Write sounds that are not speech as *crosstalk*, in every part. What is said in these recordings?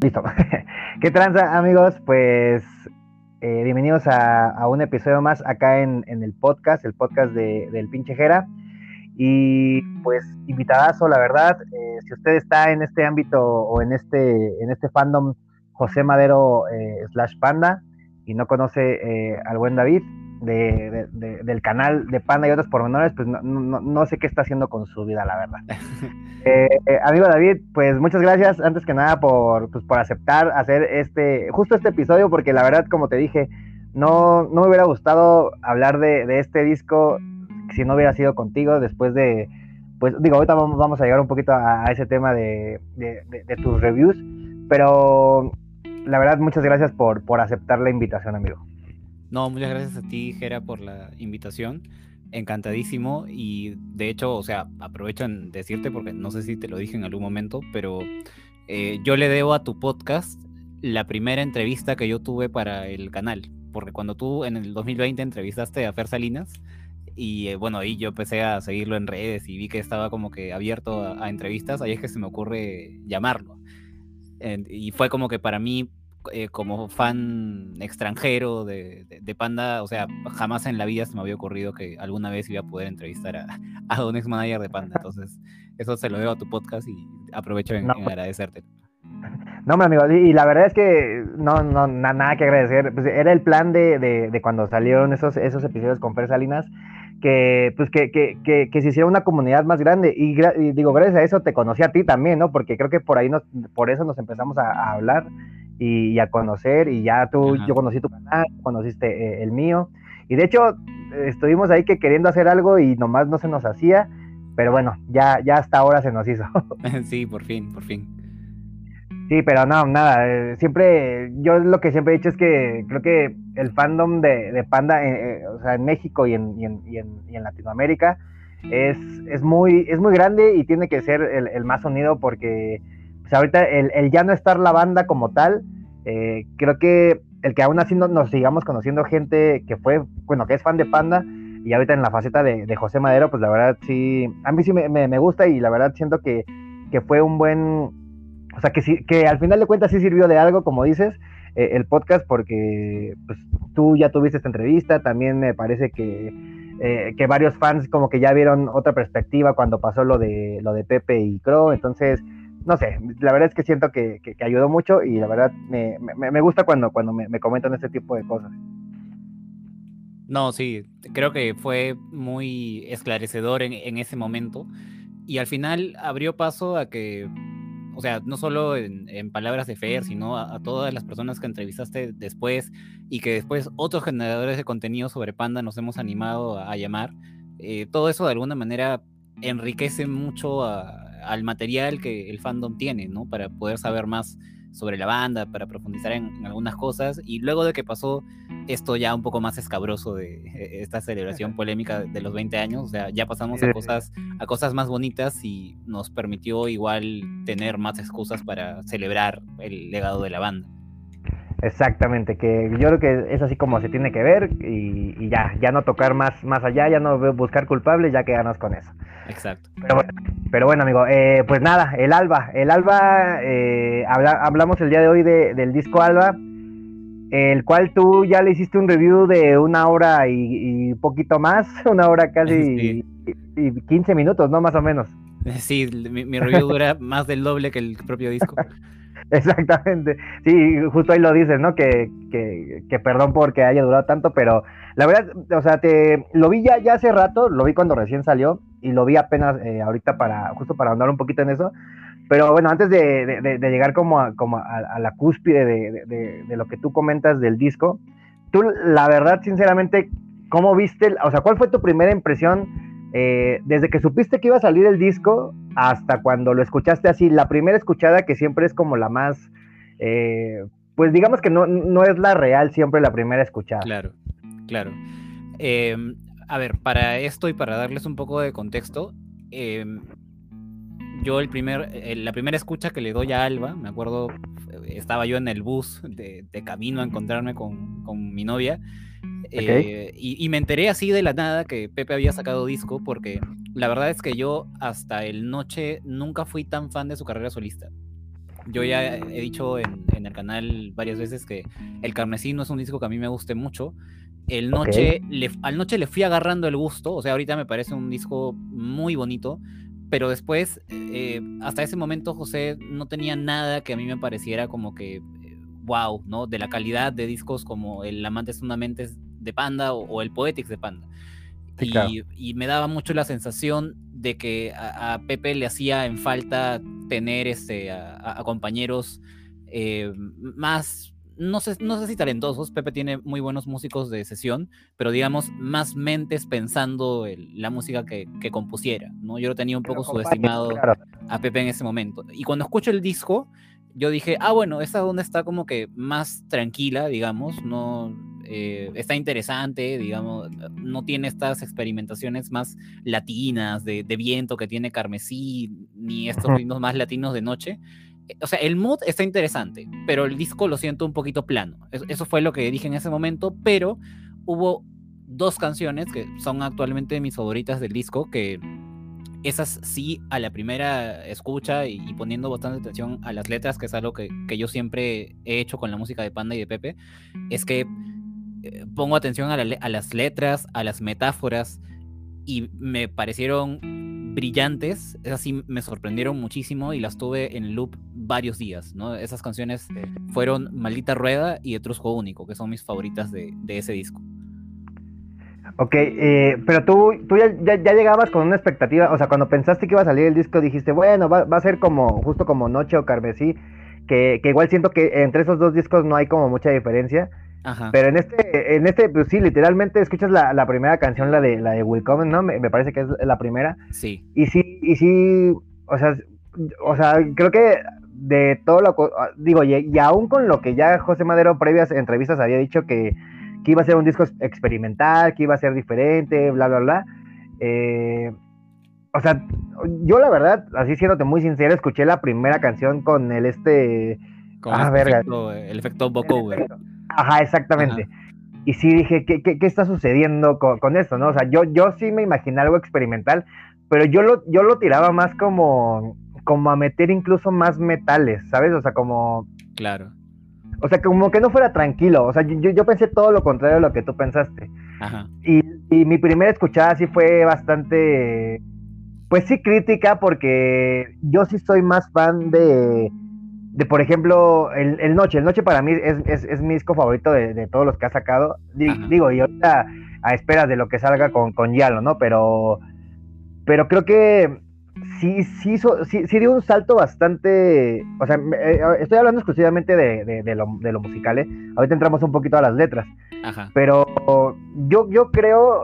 Listo. *laughs* ¿Qué tranza, amigos? Pues eh, bienvenidos a, un episodio más acá en, el podcast, el podcast de, del pinche Jera. Y pues invitadazo, la verdad, eh, si usted está en este ámbito o en este, en este fandom José Madero eh, slash Panda y no conoce al buen David, del canal de Panda y otros pormenores, pues no, sé qué está haciendo con su vida, la verdad. *laughs* Eh, eh, amigo David, pues muchas gracias antes que nada por, pues, por aceptar hacer este, justo este episodio, porque la verdad, como te dije, no, no me hubiera gustado hablar de, este disco si no hubiera sido contigo después de, pues digo, ahorita vamos, a llegar un poquito a, ese tema de, de, tus reviews, pero la verdad, muchas gracias por, por aceptar la invitación, amigo. No, muchas gracias a ti, Gera, por la invitación. Encantadísimo y de hecho, o sea, aprovecho en decirte porque no sé si te lo dije en algún momento, pero eh, yo le debo a tu podcast la primera entrevista que yo tuve para el canal, porque cuando tú en el 2020 entrevistaste a Fer Salinas y eh, bueno, ahí yo empecé a seguirlo en redes y vi que estaba como que abierto a, entrevistas, ahí es que se me ocurre llamarlo. y fue como que para mí eh, como fan extranjero de, Panda, o sea, jamás en la vida se me había ocurrido que alguna vez iba a poder entrevistar a, *laughs* a un ex manager de Panda. *laughs* Entonces, eso se lo debo a tu podcast y aprovecho en, pues agradecerte. No, mi amigo, y la verdad es que no, no, nada que agradecer. Pues era el plan de, de, cuando salieron esos, esos episodios con Fer Salinas, que, pues que, que, que, se hiciera una comunidad más grande. Y, digo, gracias a eso te conocí a ti también, ¿no? Porque creo que por ahí nos, por eso nos empezamos a, a hablar y, a conocer y ya tú, yo conocí tu canal, conociste eh, el mío y de hecho estuvimos ahí que queriendo hacer algo y nomás no se nos hacía, pero bueno, ya, ya hasta ahora se nos hizo. *laughs* *laughs* sí, por fin, por fin. Sí, pero no, nada, eh, siempre, yo lo que siempre he dicho es que creo que el fandom de, Panda, eh, o sea, en México y en, y en, y en, Latinoamérica, es, es, muy, es muy grande y tiene que ser el, el más unido porque sea, ahorita el, ya no estar la banda como tal, eh, creo que el que aún así nos sigamos conociendo gente que fue, bueno, que es fan de Panda, y ahorita en la faceta de, José Madero, pues la verdad sí, a mí sí me, gusta y la verdad siento que, fue un buen, o sea, que, sí, que al final de cuentas sí sirvió de algo, como dices, eh, el podcast, porque pues, tú ya tuviste esta entrevista, también me parece que, eh, que varios fans como que ya vieron otra perspectiva cuando pasó lo de, lo de Pepe y Crow, entonces no sé, la verdad es que siento que, ayudó mucho y la verdad me, gusta cuando, cuando me, comentan este tipo de cosas. No, sí, creo que fue muy esclarecedor en, ese momento y al final abrió paso a que, o sea, no solo en, palabras de Fer, sino a, todas las personas que entrevistaste después y que después otros generadores de contenido sobre Panda nos hemos animado a, llamar. Eh, todo eso de alguna manera enriquece mucho a, al material que el fandom tiene, ¿no? Para poder saber más sobre la banda, para profundizar en, algunas cosas. Y luego de que pasó esto ya un poco más escabroso de eh, esta celebración polémica de los 20 años, o sea, ya pasamos a cosas, a cosas más bonitas y nos permitió igual tener más excusas para celebrar el legado de la banda. Exactamente, que yo creo que es así como se tiene que ver y, ya, ya no tocar más, más allá, ya no buscar culpables, ya quedarnos con eso. Exacto. Pero bueno, amigo, eh, pues nada, el Alba, el Alba, eh, hablamos el día de hoy del disco Alba, el cual tú ya le hiciste un review de una hora y, poquito más, *laughs* una hora casi y, 15 minutos, ¿no? Más o menos. Sí, mi, mi review dura más del doble que el propio disco. *laughs* *laughs* Exactamente. Sí, justo ahí lo dices, ¿no? Que, que, perdón porque haya durado tanto, pero la verdad, o sea, te lo vi ya, ya hace rato, lo vi cuando recién salió y lo vi apenas eh, ahorita para, justo para andar un poquito en eso. Pero bueno, antes de, llegar como, a, como a, la cúspide de, lo que tú comentas del disco, tú, la verdad, sinceramente, ¿cómo viste? O sea, ¿cuál fue tu primera impresión eh, desde que supiste que iba a salir el disco hasta cuando lo escuchaste así, la primera escuchada que siempre es como la más, eh, pues digamos que no, no, es la real siempre la primera escuchada. Claro, claro. Em, a ver, para esto y para darles un poco de contexto, em, yo el primer, eh, la primera escucha que le doy a Alba, me acuerdo, estaba yo en el bus de, camino a encontrarme con, con mi novia eh, y, me enteré así de la nada que Pepe había sacado disco porque la verdad es que yo hasta el noche nunca fui tan fan de su carrera solista. yo ya he dicho en, el canal varias veces que El Carmesí no es un disco que a mí me guste mucho. El noche al noche le fui agarrando el gusto, o sea, ahorita me parece un disco muy bonito, pero después, eh, hasta ese momento, José no tenía nada que a mí me pareciera como que wow, ¿no? De la calidad de discos como El Amante es una mente de Panda o, el Poetics de Panda. y, me daba mucho la sensación de que a, Pepe le hacía en falta tener este, a, compañeros eh, más, no sé, no sé si talentosos, Pepe tiene muy buenos músicos de sesión, pero digamos más mentes pensando la música que, compusiera, ¿no? Yo lo tenía un poco subestimado a Pepe en ese momento. Y cuando escucho el disco, yo dije, ah, bueno, esta onda está como que más tranquila, digamos, no eh, está interesante, digamos, no tiene estas experimentaciones más latinas de, viento que tiene Carmesí, ni estos ritmos más latinos de noche. Eh, o sea, el mood está interesante, pero el disco lo siento un poquito plano. Eso fue lo que dije en ese momento, pero hubo dos canciones que son actualmente mis favoritas del disco que esas sí a la primera escucha y, poniendo bastante atención a las letras, que es algo que, yo siempre he hecho con la música de Panda y de Pepe, es que eh, pongo atención a, las letras, a las metáforas y me parecieron brillantes, esas sí me sorprendieron muchísimo y las tuve en loop varios días, ¿no? Esas canciones fueron Maldita Rueda y Etrusco Único, que son mis favoritas de ese disco. Ok, eh, pero tú, tú ya, ya, llegabas con una expectativa, o sea, cuando pensaste que iba a salir el disco dijiste, bueno, va, a ser como, justo como Noche o Carmesí, que, que, igual siento que entre esos dos discos no hay como mucha diferencia. Ajá. Pero en este, en este, pues sí, literalmente escuchas la, la primera canción, la de la de Willkommen, ¿no? Me, me, parece que es la primera. Sí. Y sí, y sí, o sea, o sea, creo que de todo lo digo, y, y aún con lo que ya José Madero previas entrevistas había dicho que que iba a ser un disco experimental, que iba a ser diferente, bla, bla, bla. Eh, o sea, yo la verdad, así siéndote muy sincero, escuché la primera canción con el este... Con ah, este Efecto, el efecto vocoder. Ajá, exactamente. Y sí dije, ¿qué, qué, qué está sucediendo con, esto? ¿no? O sea, yo, yo sí me imaginé algo experimental, pero yo lo, yo lo tiraba más como, como a meter incluso más metales, ¿sabes? O sea, como... Claro. O sea, como que no fuera tranquilo. O sea, yo, yo pensé todo lo contrario de lo que tú pensaste. Ajá. Y, y, mi primera escuchada sí fue bastante, pues sí, crítica, porque yo sí soy más fan de, de por ejemplo, el, el Noche. El Noche para mí es, es, es mi disco favorito de, de, todos los que ha sacado. Digo, y ahorita a espera de lo que salga con, con Yalo, ¿no? Pero, pero creo que sí, sí, sí, sí, dio un salto bastante, o sea, eh, estoy hablando exclusivamente de, lo, de lo musical, ¿eh? ahorita entramos un poquito a las letras, Ajá. pero yo, yo creo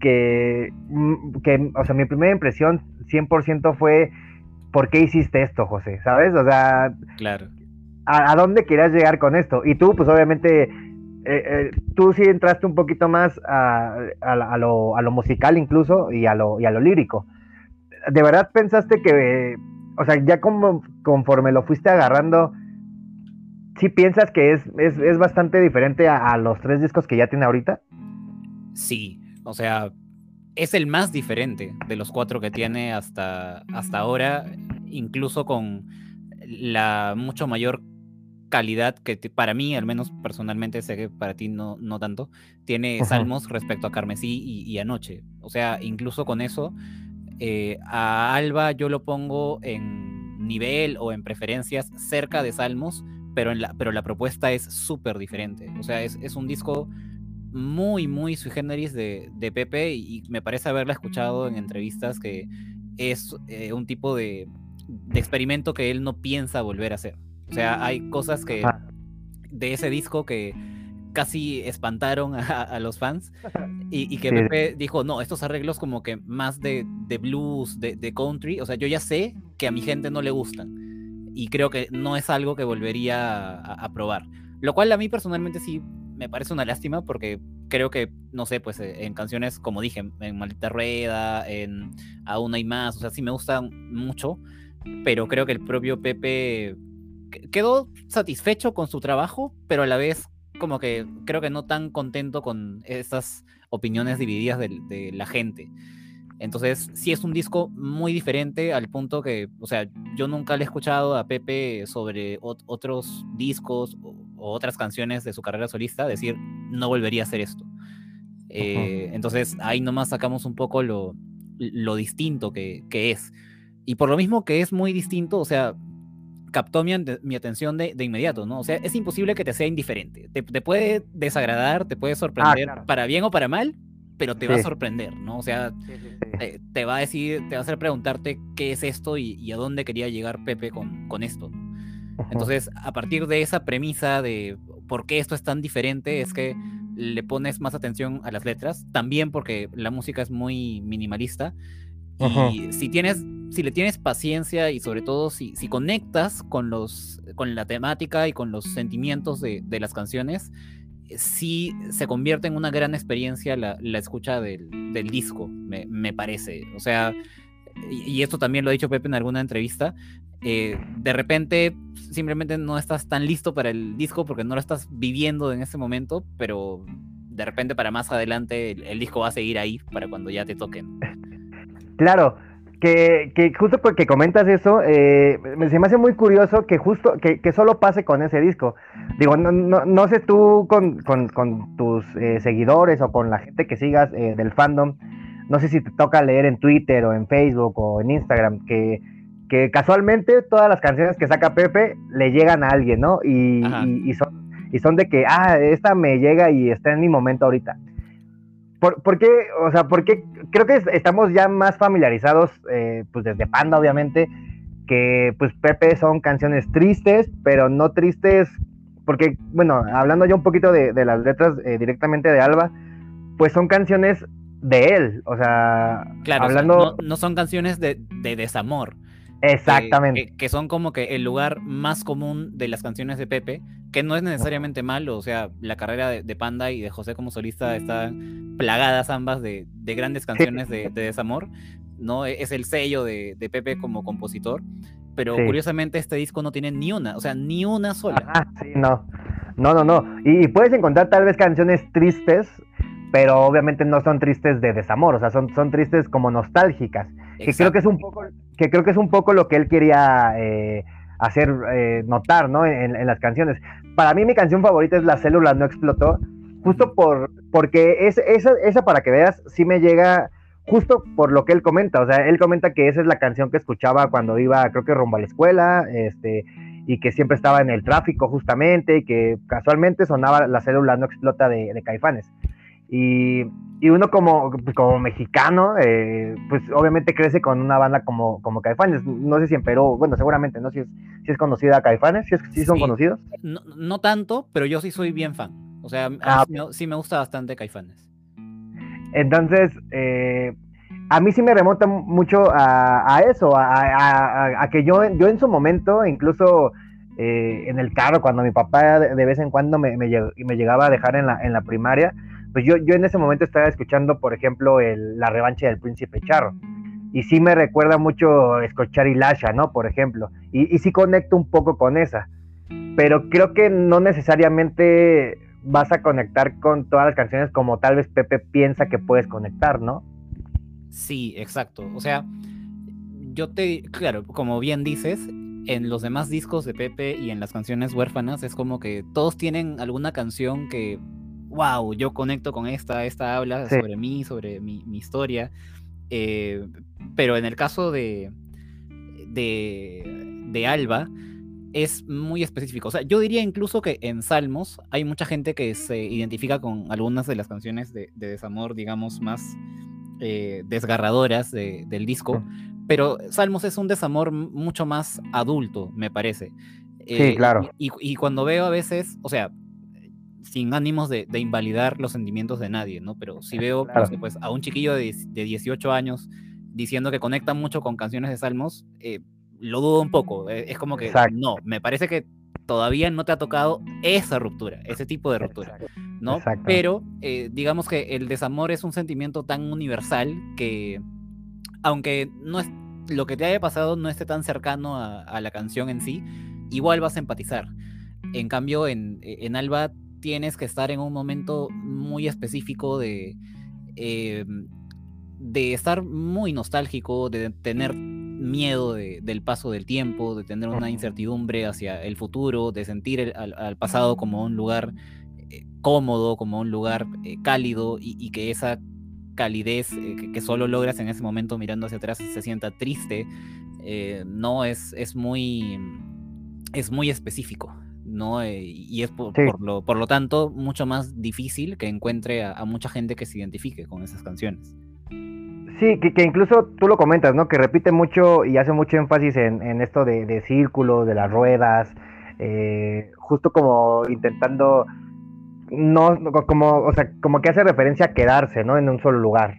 que, mm, que, o sea, mi primera impresión 100% fue, ¿por qué hiciste esto, José? ¿Sabes? O sea, claro. ¿a, dónde querías llegar con esto? Y tú, pues obviamente... Eh, tú sí entraste un poquito más a, a, lo, a, lo, musical incluso y a lo, y a lo lírico. ¿De verdad pensaste que, o sea, ya como conforme lo fuiste agarrando, sí piensas que es, es, bastante diferente a, los tres discos que ya tiene ahorita? Sí, o sea, es el más diferente de los cuatro que tiene hasta, hasta ahora, incluso con la mucho mayor calidad que para mí, al menos personalmente, sé que para ti no, no tanto, tiene Salmos respecto a Carmesí y, y Anoche. O sea, incluso con eso, eh, a Alba yo lo pongo en nivel o en preferencias cerca de Salmos, pero, en la, pero la propuesta es súper diferente. O sea, es, un disco muy, muy sui generis de, Pepe y, me parece haberla escuchado en entrevistas que es eh, un tipo de, de, experimento que él no piensa volver a hacer. O sea, hay cosas que de ese disco que casi espantaron a, los fans y, que Pepe dijo, no, estos arreglos como que más de, blues, de, country, o sea, yo ya sé que a mi gente no le gustan y creo que no es algo que volvería a, probar. Lo cual a mí personalmente sí me parece una lástima porque creo que, no sé, pues eh, en canciones, como dije, en Maldita Rueda, en Aún hay más, o sea, sí me gustan mucho, pero creo que el propio Pepe quedó satisfecho con su trabajo, pero a la vez como que creo que no tan contento con estas opiniones divididas de, la gente. Entonces, sí es un disco muy diferente al punto que, o sea, yo nunca le he escuchado a Pepe sobre otros discos o, otras canciones de su carrera solista decir, no volvería a hacer esto. Eh, entonces, ahí nomás sacamos un poco lo, lo distinto que, que, es. Y por lo mismo que es muy distinto, o sea, captó mi, mi atención de, de, inmediato, ¿no? O sea, es imposible que te sea indiferente. Te, te puede desagradar, te puede ah, sorprender, para bien o para mal, pero te va a sorprender, ¿no? O sea, te, va a decir, te va a hacer preguntarte qué es esto y, a dónde quería llegar Pepe con, con esto. Entonces, a partir de esa premisa de por qué esto es tan diferente, es que le pones más atención a las letras, también porque la música es muy minimalista. Y si tienes, si le tienes paciencia y sobre todo si, si conectas con los, con la temática y con los sentimientos de, de las canciones, sí se convierte en una gran experiencia la, escucha del, disco, me, parece. O sea, y, esto también lo ha dicho Pepe en alguna entrevista, eh, de repente simplemente no estás tan listo para el disco porque no lo estás viviendo en ese momento, pero de repente para más adelante el, disco va a seguir ahí para cuando ya te toquen. Claro, que, que, justo porque comentas eso, eh, se me hace muy curioso que justo, que, que, solo pase con ese disco. Digo, no, no, no sé tú con, con, con tus eh, seguidores o con la gente que sigas eh, del fandom, no sé si te toca leer en Twitter o en Facebook o en Instagram, que, que casualmente todas las canciones que saca Pepe le llegan a alguien, ¿no? Y, y, y, son, y son de que, ah, esta me llega y está en mi momento ahorita. ¿Por, qué? O sea, porque creo que estamos ya más familiarizados, eh, pues desde Panda, obviamente, que pues Pepe son canciones tristes, pero no tristes, porque, bueno, hablando yo un poquito de, las letras eh, directamente de Alba, pues son canciones de él, o sea, claro, hablando... no, son canciones de, de desamor. Exactamente. que, son como que el lugar más común de las canciones de Pepe, que no es necesariamente malo, o sea, la carrera de, Panda y de José como solista están plagadas ambas de, grandes canciones de, desamor, ¿no? E, es el sello de, Pepe como compositor, pero curiosamente este disco no tiene ni una, o sea, ni una sola. Ah, sí, no. No, no, no. Y, puedes encontrar tal vez canciones tristes, pero obviamente no son tristes de desamor, o sea, son, son tristes como nostálgicas. Que creo que es un poco, que creo que es un poco lo que él quería eh, hacer eh, notar, ¿no? En, las canciones. Para mí mi canción favorita es La célula no explotó, justo por, porque es, esa, esa para que veas, sí me llega justo por lo que él comenta, o sea, él comenta que esa es la canción que escuchaba cuando iba, creo que rumbo a la escuela, este, y que siempre estaba en el tráfico justamente, y que casualmente sonaba La célula no explota de, de Caifanes. Y, y uno como, pues, como mexicano, eh, pues obviamente crece con una banda como, como Caifanes. No sé si en Perú, bueno, seguramente, ¿no? Si es, si es conocida Caifanes, si, es, si son conocidos. No, no, tanto, pero yo sí soy bien fan. O sea, ah, sí, me, gusta bastante Caifanes. Entonces, eh, a mí sí me remonta mucho a, a eso, a, a, que yo, yo en su momento, incluso eh, en el carro, cuando mi papá de, vez en cuando me, me, me llegaba a dejar en la, en la primaria, pues yo, yo en ese momento estaba escuchando, por ejemplo, la revancha del príncipe Charro. Y sí me recuerda mucho escuchar Ilasha, ¿no? Por ejemplo. Y, sí conecto un poco con esa. Pero creo que no necesariamente vas a conectar con todas las canciones como tal vez Pepe piensa que puedes conectar, ¿no? Sí, exacto. O sea, yo te, claro, como bien dices, en los demás discos de Pepe y en las canciones huérfanas es como que todos tienen alguna canción que wow, yo conecto con esta, esta habla sobre mí, sobre mi, historia. Eh, pero en el caso de, de, Alba, es muy específico. O sea, yo diría incluso que en Salmos hay mucha gente que se identifica con algunas de las canciones de, desamor, digamos, más eh, desgarradoras del disco. Pero Salmos es un desamor mucho más adulto, me parece. sí, eh, claro. y, cuando veo a veces, o sea, sin ánimos de, invalidar los sentimientos de nadie, ¿no? Pero si veo pues, pues, a un chiquillo de, 18 años diciendo que conecta mucho con canciones de salmos, eh, lo dudo un poco. Eh, es como que no, me parece que todavía no te ha tocado esa ruptura, ese tipo de ruptura, ¿no? Pero eh, digamos que el desamor es un sentimiento tan universal que, aunque no es lo que te haya pasado no esté tan cercano a, la canción en sí, igual vas a empatizar. En cambio, en, en Alba tienes que estar en un momento muy específico de, em, de estar muy nostálgico, de tener miedo del paso del tiempo, de tener una incertidumbre hacia el futuro, de sentir al, pasado como un lugar eh, cómodo, como un lugar eh, cálido y, que esa calidez eh, que, solo logras en ese momento mirando hacia atrás se sienta triste, no es, es, muy, es muy específico. ¿No? y es por, lo, por lo tanto mucho más difícil que encuentre a mucha gente que se identifique con esas canciones. Sí, que, incluso tú lo comentas, ¿no? Que repite mucho y hace mucho énfasis en, esto de, de círculos, de las ruedas, eh, justo como intentando, no, como, o sea, como que hace referencia a quedarse, ¿no? En un solo lugar.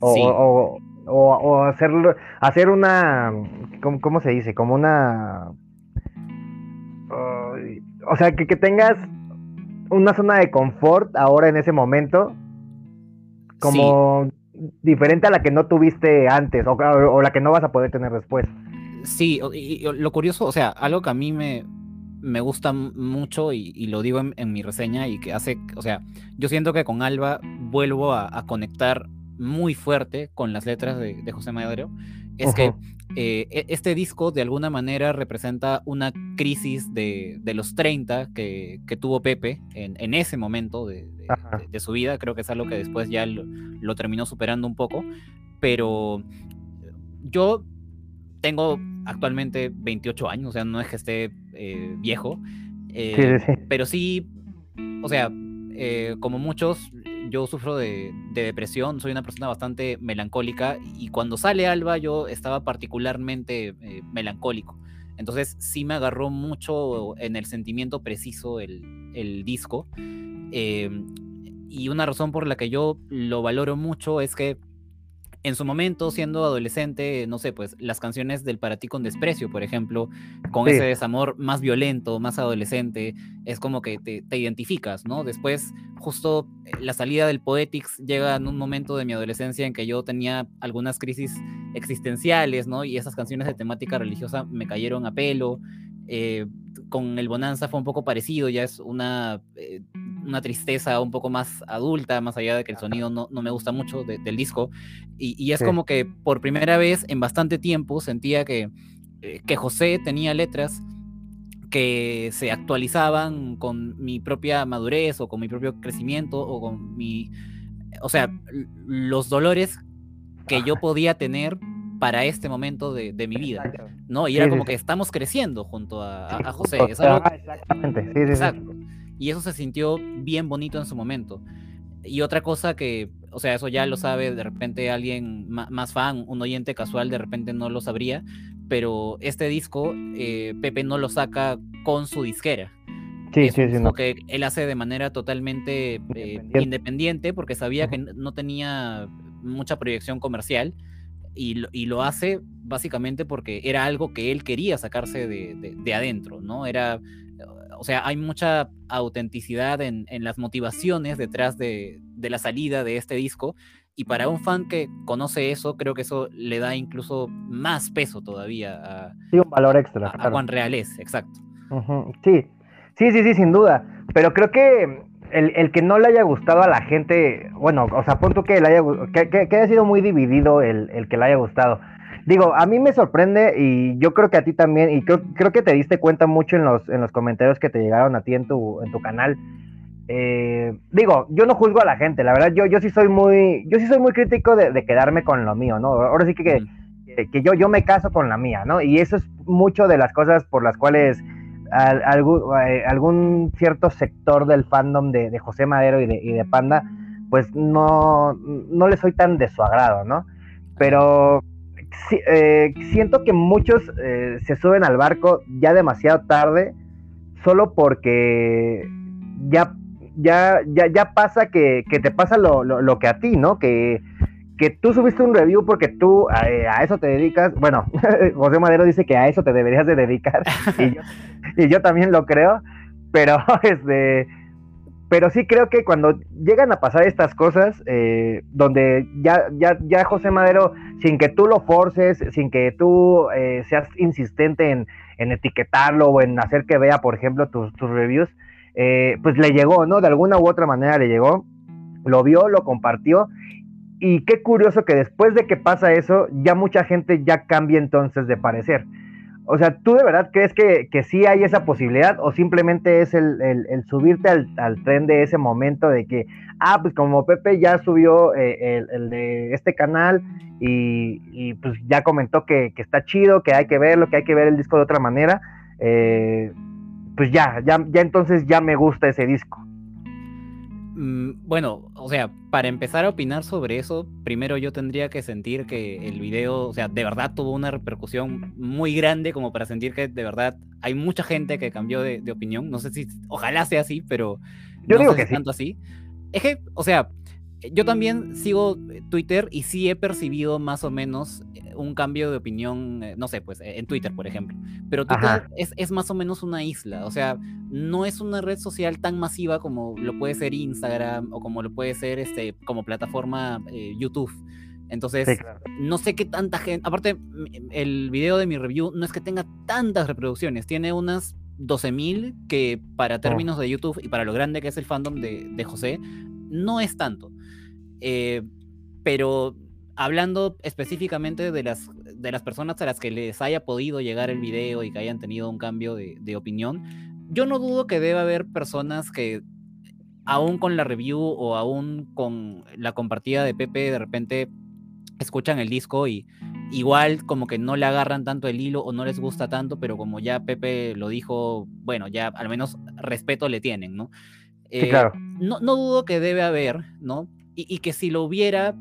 O, o, hacer, hacer una, ¿cómo, se dice? Como una... o sea, que, que tengas una zona de confort ahora en ese momento. Como diferente a la que no tuviste antes o, la que no vas a poder tener después. Sí, y, lo curioso, o sea, algo que a mí me, me gusta mucho y, lo digo en, mi reseña y que hace, o sea, yo siento que con Alba vuelvo a, conectar muy fuerte con las letras de, José Madero, es que eh, e, este disco de alguna manera representa una crisis de, los 30 que, tuvo Pepe en, ese momento de, su vida. Creo que es algo que después ya lo, terminó superando un poco. Pero yo tengo actualmente 28 años, o sea, no es que esté eh, viejo. Eh, pero sí, o sea, como muchos, yo sufro de, depresión, soy una persona bastante melancólica y cuando sale Alba yo estaba particularmente eh, melancólico. Entonces sí me agarró mucho en el sentimiento preciso el, disco. Em, y una razón por la que yo lo valoro mucho es que en su momento, siendo adolescente, no sé, pues las canciones del Para ti con desprecio, por ejemplo, con ese desamor más violento, más adolescente, es como que te, identificas, ¿no? Después, justo eh, la salida del Poetics llega en un momento de mi adolescencia en que yo tenía algunas crisis existenciales, ¿no? Y esas canciones de temática religiosa me cayeron a pelo. Eh, con el Bonanza fue un poco parecido, ya es una, eh, una tristeza un poco más adulta, más allá de que el sonido no, no me gusta mucho del disco. Y, y es como que por primera vez en bastante tiempo sentía que, eh, que José tenía letras que se actualizaban con mi propia madurez o con mi propio crecimiento o con mi... O sea, los dolores que yo podía tener para este momento de, mi vida, ¿no? Y era como que estamos creciendo junto a, José. exactamente, sí, Exacto. Y eso se sintió bien bonito en su momento. Y otra cosa que, o sea, eso ya lo sabe de repente alguien más fan, un oyente casual, de repente no lo sabría, pero este disco eh, Pepe no lo saca con su disquera. Sí, sí, sí. No. que él hace de manera totalmente eh, independiente. porque sabía que no tenía mucha proyección comercial y lo, hace básicamente porque era algo que él quería sacarse de, adentro, ¿no? Era, o sea, hay mucha autenticidad en, las motivaciones detrás de, la salida de este disco y para un fan que conoce eso, creo que eso le da incluso más peso todavía a, sí, un valor extra. A, Juan Reales, exacto. Sí, sí, sí, sí, sin duda. Pero creo que el, que no le haya gustado a la gente, bueno, o sea, punto que le haya que, que, haya sido muy dividido el, que le haya gustado. Digo, a mí me sorprende y yo creo que a ti también, y creo, creo que te diste cuenta mucho en los, en los comentarios que te llegaron a ti en tu, en tu canal. Eh, digo, yo no juzgo a la gente, la verdad, yo, yo sí soy muy, yo sí soy muy crítico de, quedarme con lo mío, ¿no? Ahora sí que, que, que, yo, yo me caso con la mía, ¿no? Y eso es mucho de las cosas por las cuales eh, algún, cierto sector del fandom de, José Madero y de, Panda, pues no, no le soy tan de su agrado, ¿no? Pero eh, siento que muchos eh, se suben al barco ya demasiado tarde, solo porque ya, ya, ya, ya pasa que, te pasa lo, lo, que a ti, ¿no? Que que tú subiste un review porque tú eh, a, eso te dedicas. Bueno, *laughs* José Madero dice que a eso te deberías de dedicar *laughs* y yo, también lo creo, pero *laughs* este, pero sí creo que cuando llegan a pasar estas cosas, eh, donde ya, ya, ya José Madero, sin que tú lo forces, sin que tú eh, seas insistente en, etiquetarlo o en hacer que vea, por ejemplo, tus, tus reviews, pues le llegó, ¿no? De alguna u otra manera le llegó, lo vio, lo compartió y qué curioso que después de que pasa eso, ya mucha gente ya cambia entonces de parecer. O sea, ¿tú de verdad crees que, que sí hay esa posibilidad o simplemente es el, subirte al, tren de ese momento de que, ah, pues como Pepe ya subió eh, el, de este canal y, pues ya comentó que, está chido, que hay que verlo, que hay que ver el disco de otra manera, eh, pues ya, ya, ya entonces ya me gusta ese disco. Mm, bueno, o sea, para empezar a opinar sobre eso, primero yo tendría que sentir que el video, o sea, de verdad tuvo una repercusión muy grande como para sentir que de verdad hay mucha gente que cambió de, opinión. No sé si, ojalá sea así, pero yo digo que tanto así. Es que, o sea, yo también sigo Twitter y sí he percibido más o menos un cambio de opinión, eh, no sé, pues eh, en Twitter, por ejemplo. Pero Twitter es, más o menos una isla, o sea, no es una red social tan masiva como lo puede ser Instagram o como lo puede ser este, como plataforma eh, YouTube. Entonces, no sé qué tanta gente. Aparte, el video de mi review no es que tenga tantas reproducciones, tiene unas 12.000 que para oh. términos de YouTube y para lo grande que es el fandom de, de José, no es tanto. Pero hablando específicamente de las, de las personas a las que les haya podido llegar el video y que hayan tenido un cambio de, opinión, yo no dudo que debe haber personas que aún con la review o aún con la compartida de Pepe de repente escuchan el disco y igual como que no le agarran tanto el hilo o no les gusta tanto, pero como ya Pepe lo dijo, bueno, ya al menos respeto le tienen, ¿no? sí, claro. Eh, no, no, dudo que debe haber, ¿no? Y, y que si lo hubiera,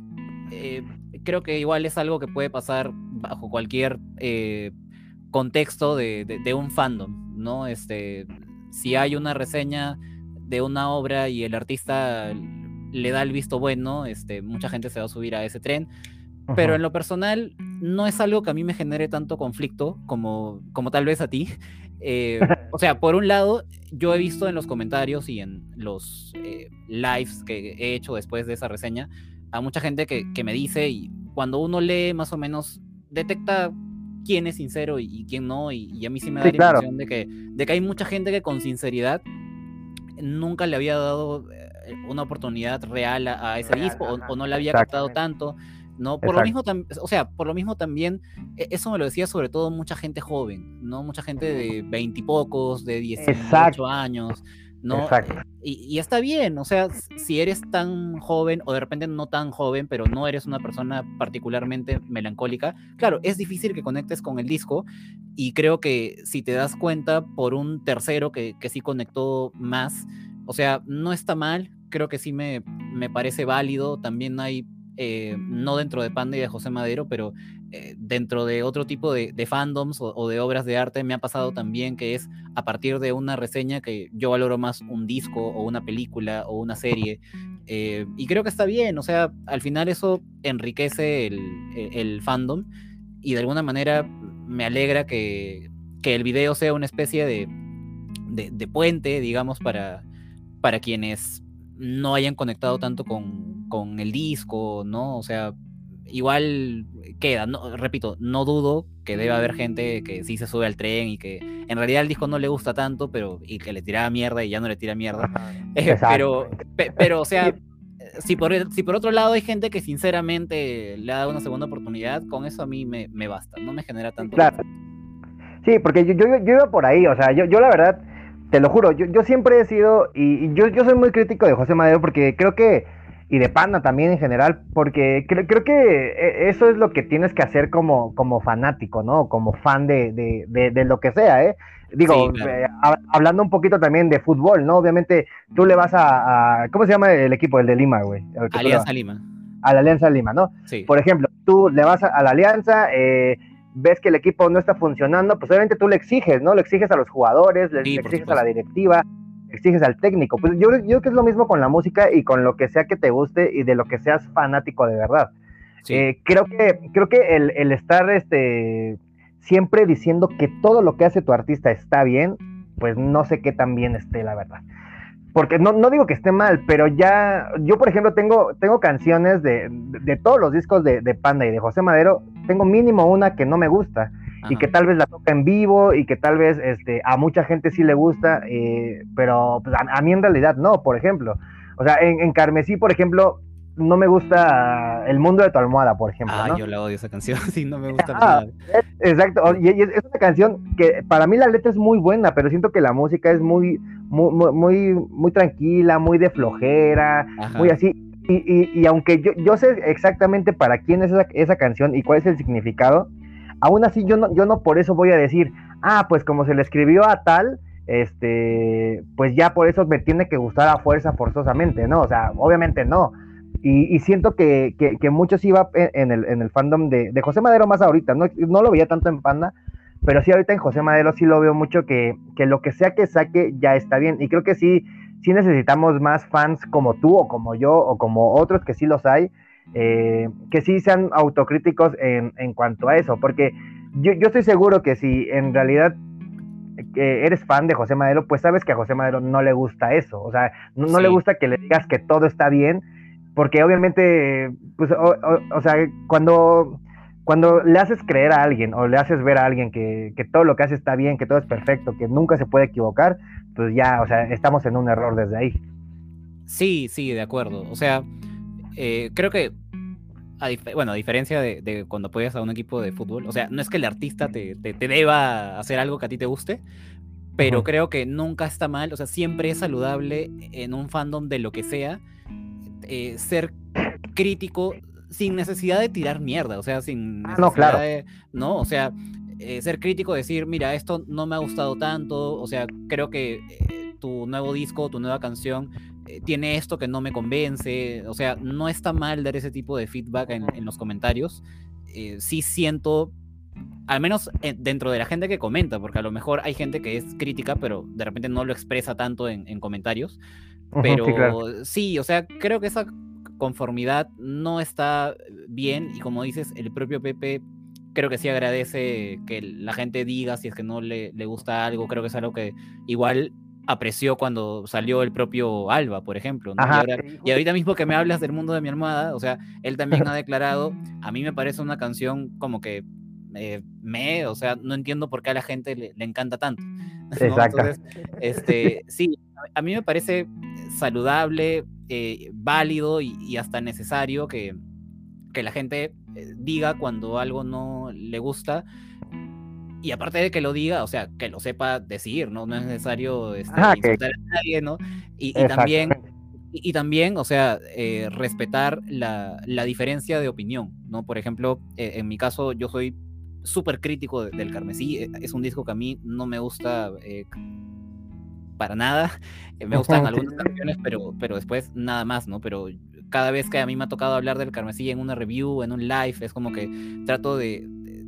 eh, creo que igual es algo que puede pasar bajo cualquier eh, contexto de, un fandom, ¿no? Este, si hay una reseña de una obra y el artista le da el visto bueno, este, mucha gente se va a subir a ese tren. Pero en lo personal, no es algo que a mí me genere tanto conflicto como, como tal vez a ti. Eh, *laughs* o sea, por un lado, yo he visto en los comentarios y en los eh, lives que he hecho después de esa reseña, a mucha gente que, me dice y cuando uno lee más o menos detecta quién es sincero y, quién no y, a mí sí me da la impresión de que, de que hay mucha gente que con sinceridad nunca le había dado eh, una oportunidad real a, ese disco o, no le había captado tanto. ¿No? Por lo mismo, o sea, por lo mismo también, e, eso me lo decía sobre todo mucha gente joven, ¿no? Mucha gente de veintipocos, de 18 años, ¿no? Exacto. Y, está bien, o sea, si eres tan joven o de repente no tan joven, pero no eres una persona particularmente melancólica, claro, es difícil que conectes con el disco y creo que si te das cuenta por un tercero que, que sí conectó más, o sea, no está mal, creo que sí me, me parece válido, también hay eh, no dentro de Panda y de José Madero, pero eh, dentro de otro tipo de, fandoms o, de obras de arte me ha pasado también que es a partir de una reseña que yo valoro más un disco o una película o una serie. Eh, y creo que está bien, o sea, al final eso enriquece el, fandom y de alguna manera me alegra que, el video sea una especie de, de, puente, digamos, para, para quienes no hayan conectado tanto con, con el disco, ¿no? O sea, igual queda, no, repito, no dudo que debe haber gente que sí se sube al tren y que en realidad el disco no le gusta tanto, pero y que le tira mierda y ya no le tira mierda. *laughs* Eh, pero, pero, o sea, *laughs* si por, si por otro lado hay gente que sinceramente le ha dado una segunda oportunidad, con eso a mí me, me basta, no me genera tanto. Claro. Sí, porque yo, yo, yo iba por ahí, o sea, yo, yo la verdad, te lo juro, yo, yo siempre he sido, y, y yo, yo soy muy crítico de José Madero porque creo que y de Panda también en general, porque creo, creo que eh, eso es lo que tienes que hacer como, como fanático, ¿no? Como fan de, de, de, lo que sea, ¿eh? Digo, eh, hablando un poquito también de fútbol, ¿no? Obviamente tú le vas a, ¿cómo se llama el equipo, el de Lima, güey? Alianza Lima. A la Alianza Lima, ¿no? Sí. Por ejemplo, tú le vas a, la Alianza, eh, ves que el equipo no está funcionando, pues obviamente tú le exiges, ¿no? Le exiges a los jugadores, le exiges a la directiva, exiges al técnico. Pues yo, yo creo que es lo mismo con la música y con lo que sea que te guste y de lo que seas fanático de verdad. Eh, creo que, creo que el, estar este, siempre diciendo que todo lo que hace tu artista está bien, pues no sé qué tan bien esté, la verdad. Porque no, no digo que esté mal, pero ya, yo por ejemplo tengo, tengo canciones de, de, todos los discos de, de Panda y de José Madero, tengo mínimo una que no me gusta y que tal vez la toca en vivo y que tal vez este, a mucha gente sí le gusta, eh, pero pues, a, mí en realidad no, por ejemplo. O sea, en, Carmesí, por ejemplo, no me gusta El mundo de tu almohada, por ejemplo. Ah, ¿no? yo la odio esa canción, *laughs* sí, no me gusta Ah, nada. Exacto, y y es, es una canción que para mí la letra es muy buena, pero siento que la música es muy, muy, muy, muy, muy tranquila, muy de flojera, Ajá. muy así. Y, y- y aunque yo, yo sé exactamente para quién es esa, esa canción y cuál es el significado, aún así yo no, yo no por eso voy a decir, ah, pues como se le escribió a tal, este, pues ya por eso me tiene que gustar a fuerza forzosamente, ¿no? O sea, obviamente no. Y, siento que, que, que mucho sí va en, en el, en el fandom de, de José Madero más ahorita, no, no lo veía tanto en Panda, pero sí ahorita en José Madero sí lo veo mucho que, que lo que sea que saque ya está bien. Y creo que sí, sí necesitamos más fans como tú o como yo o como otros que sí los hay, eh, que sí sean autocríticos en, en cuanto a eso, porque yo, yo estoy seguro que si en realidad eres fan de José Madero, pues sabes que a José Madero no le gusta eso, o sea, no, no le gusta que le digas que todo está bien, porque obviamente, pues, o, o- o sea, cuando, cuando le haces creer a alguien o le haces ver a alguien que, que todo lo que hace está bien, que todo es perfecto, que nunca se puede equivocar, pues ya, o sea, estamos en un error desde ahí. Sí, sí, de acuerdo. O sea, eh, creo que, a bueno, a diferencia de, de cuando apoyas a un equipo de fútbol, o sea, no es que el artista te, te- te deba hacer algo que a ti te guste, pero creo que nunca está mal, o sea, siempre es saludable en un fandom de lo que sea, eh, ser crítico sin necesidad de tirar mierda, o sea, sin Ah, no, claro. necesidad de- ¿no? O sea, eh, ser crítico, decir, mira, esto no me ha gustado tanto, o sea, creo que eh, tu nuevo disco, tu nueva canción eh, tiene esto que no me convence, o sea, no está mal dar ese tipo de feedback en, en los comentarios. Eh, sí siento, al menos eh, dentro de la gente que comenta, porque a lo mejor hay gente que es crítica, pero de repente no lo expresa tanto en, en comentarios. Pero sí, claro. sí, o sea, creo que esa conformidad no está bien y como dices, el propio Pepe creo que sí agradece que la gente diga si es que no le, le gusta algo, creo que es algo que igual apreció cuando salió el propio Alba, por ejemplo. ¿no? Y, ahora- y ahorita mismo que me hablas del *laughs* mundo de mi almohada, o sea, él también ha declarado, a mí me parece una canción como que eh, me, o sea, no entiendo por qué a la gente le, le encanta tanto. *laughs* ¿no? Exacto. Entonces, este, sí, a mí me parece saludable, eh, válido y, y hasta necesario que, que la gente eh, diga cuando algo no le gusta. Y aparte de que lo diga, o sea, que lo sepa decir, ¿no? No es necesario este, que- insultar a nadie, ¿no? Y, y también, y, y también, o sea, eh, respetar la, la diferencia de opinión, ¿no? Por ejemplo, eh, en mi caso, yo soy súper crítico de- del Carmesí. eh, Es un disco que a mí no me gusta eh, para nada. *laughs* Me gustan algunas canciones, pero, pero después nada más, ¿no? Pero cada vez que a mí me ha tocado hablar del Carmesí en una review, en un live, es como que trato de,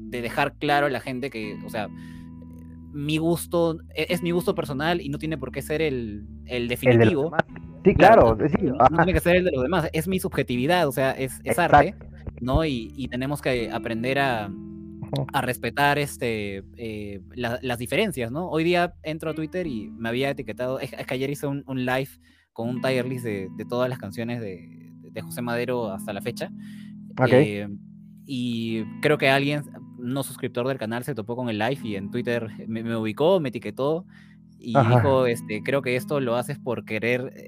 de dejar claro a la gente que, o sea, mi gusto e- es mi gusto personal y no tiene por qué ser el, el definitivo. Sí, Claro, claro, sí, no, tiene que ser el de los demás, es mi subjetividad, o sea, es, es arte. ¿no? Y, y tenemos que aprender a, a respetar este, eh, la- las diferencias, ¿no? Hoy día entro a Twitter y me había etiquetado, es, es que ayer hice un, un live con un tier list de, de todas las canciones de, de José Madero hasta la fecha. Ok. Eh, y creo que alguien no suscriptor del canal se topó con el live y en Twitter me, me ubicó, me etiquetó y Ajá. dijo, este, creo que esto lo haces por querer... eh,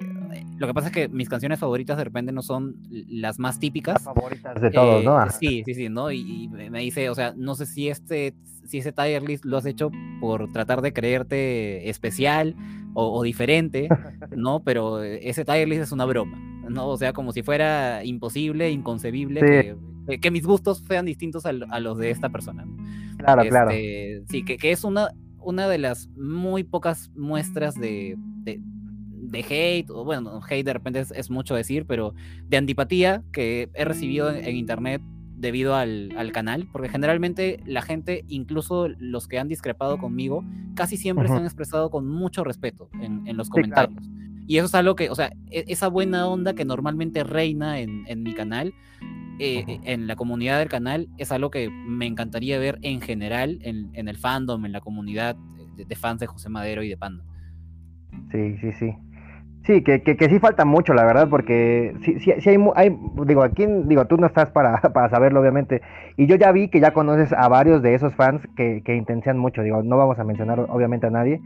lo que pasa es que mis canciones favoritas de repente no son las más típicas. Las favoritas de todos, ¿no? Eh, Ajá. Sí, sí, sí, ¿no? Y, y me dice, o sea, no sé si este, si ese tier list lo has hecho por tratar de creerte especial o, o diferente, *laughs* ¿no? Pero ese tier list es una broma, ¿no? O sea, como si fuera imposible, inconcebible Sí. que, que- que mis gustos sean distintos a, a los de esta persona, ¿no? Claro, claro. Este, Sí, que, que es una, una de las muy pocas muestras de, de, de hate, o bueno, no, hate de repente es, es mucho decir, pero de antipatía que he recibido en, en internet debido al, al canal, porque generalmente la gente, incluso los que han discrepado conmigo, casi siempre se Ujú. han expresado con mucho respeto en, en los Sí, claro. comentarios. Y eso es algo que, o sea, e- esa buena onda que normalmente reina en, en mi canal, eh, en la comunidad del canal, es algo que me encantaría ver en general en, en el fandom, en la comunidad de, de fans de José Madero y de Panda. Sí, sí, sí. Sí, que, que, que sí falta mucho, la verdad, porque sí, sí, sí hay, hay, digo, aquí, digo, tú no estás para, *laughs* para saberlo, obviamente, y yo ya vi que ya conoces a varios de esos fans que, que intencionan mucho, digo, no vamos a mencionar obviamente a nadie,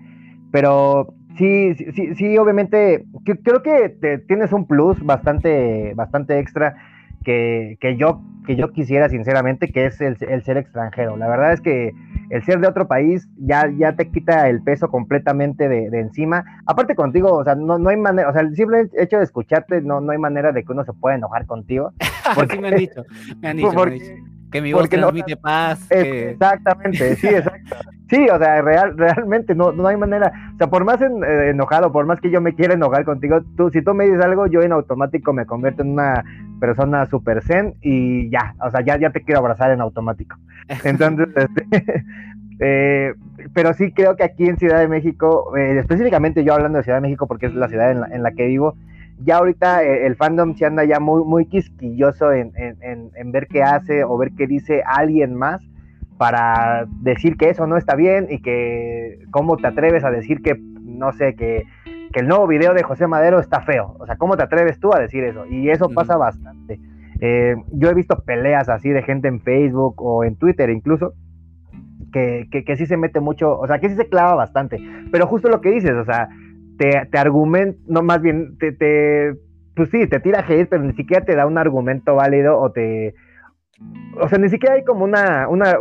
pero Sí, sí, sí, obviamente, creo que te, tienes un plus bastante, bastante extra que, que, yo, que yo quisiera sinceramente, que es el, el, ser extranjero. La verdad es que el ser de otro país ya, ya te quita el peso completamente de, de encima. Aparte contigo, o sea, no, no, hay manera, o sea, el simple hecho de escucharte, no, no hay manera de que uno se pueda enojar contigo. *laughs* Porque me han dicho, me han *laughs* dicho, porque, me han dicho que mi voz transmite no, paz. Que... Exactamente, sí, exacto. Sí, o sea, real, realmente no, no hay manera. O sea, por más en, eh, enojado, por más que yo me quiera enojar contigo, tú, si tú me dices algo, yo en automático me convierto en una persona super zen y ya, o sea, ya, ya te quiero abrazar en automático. Entonces, *laughs* este, *laughs* eh, pero sí creo que aquí en Ciudad de México, eh, específicamente yo hablando de Ciudad de México porque es la ciudad en la, en la que vivo, ya ahorita eh, el fandom se anda ya muy, muy quisquilloso en, en, ver qué hace o ver qué dice alguien más para decir que eso no está bien y que cómo te atreves a decir que, no sé, que, que el nuevo video de José Madero está feo. O sea, ¿cómo te atreves tú a decir eso? Y eso pasa bastante. Eh, yo he visto peleas así de gente en Facebook o en Twitter incluso, que, que, que, sí se mete mucho, o sea, que sí se clava bastante. Pero justo lo que dices, o sea, te, te argumenta, no más bien, te, te, pues sí, te tira hate, pero ni siquiera te da un argumento válido o te, o sea, ni siquiera hay como una, una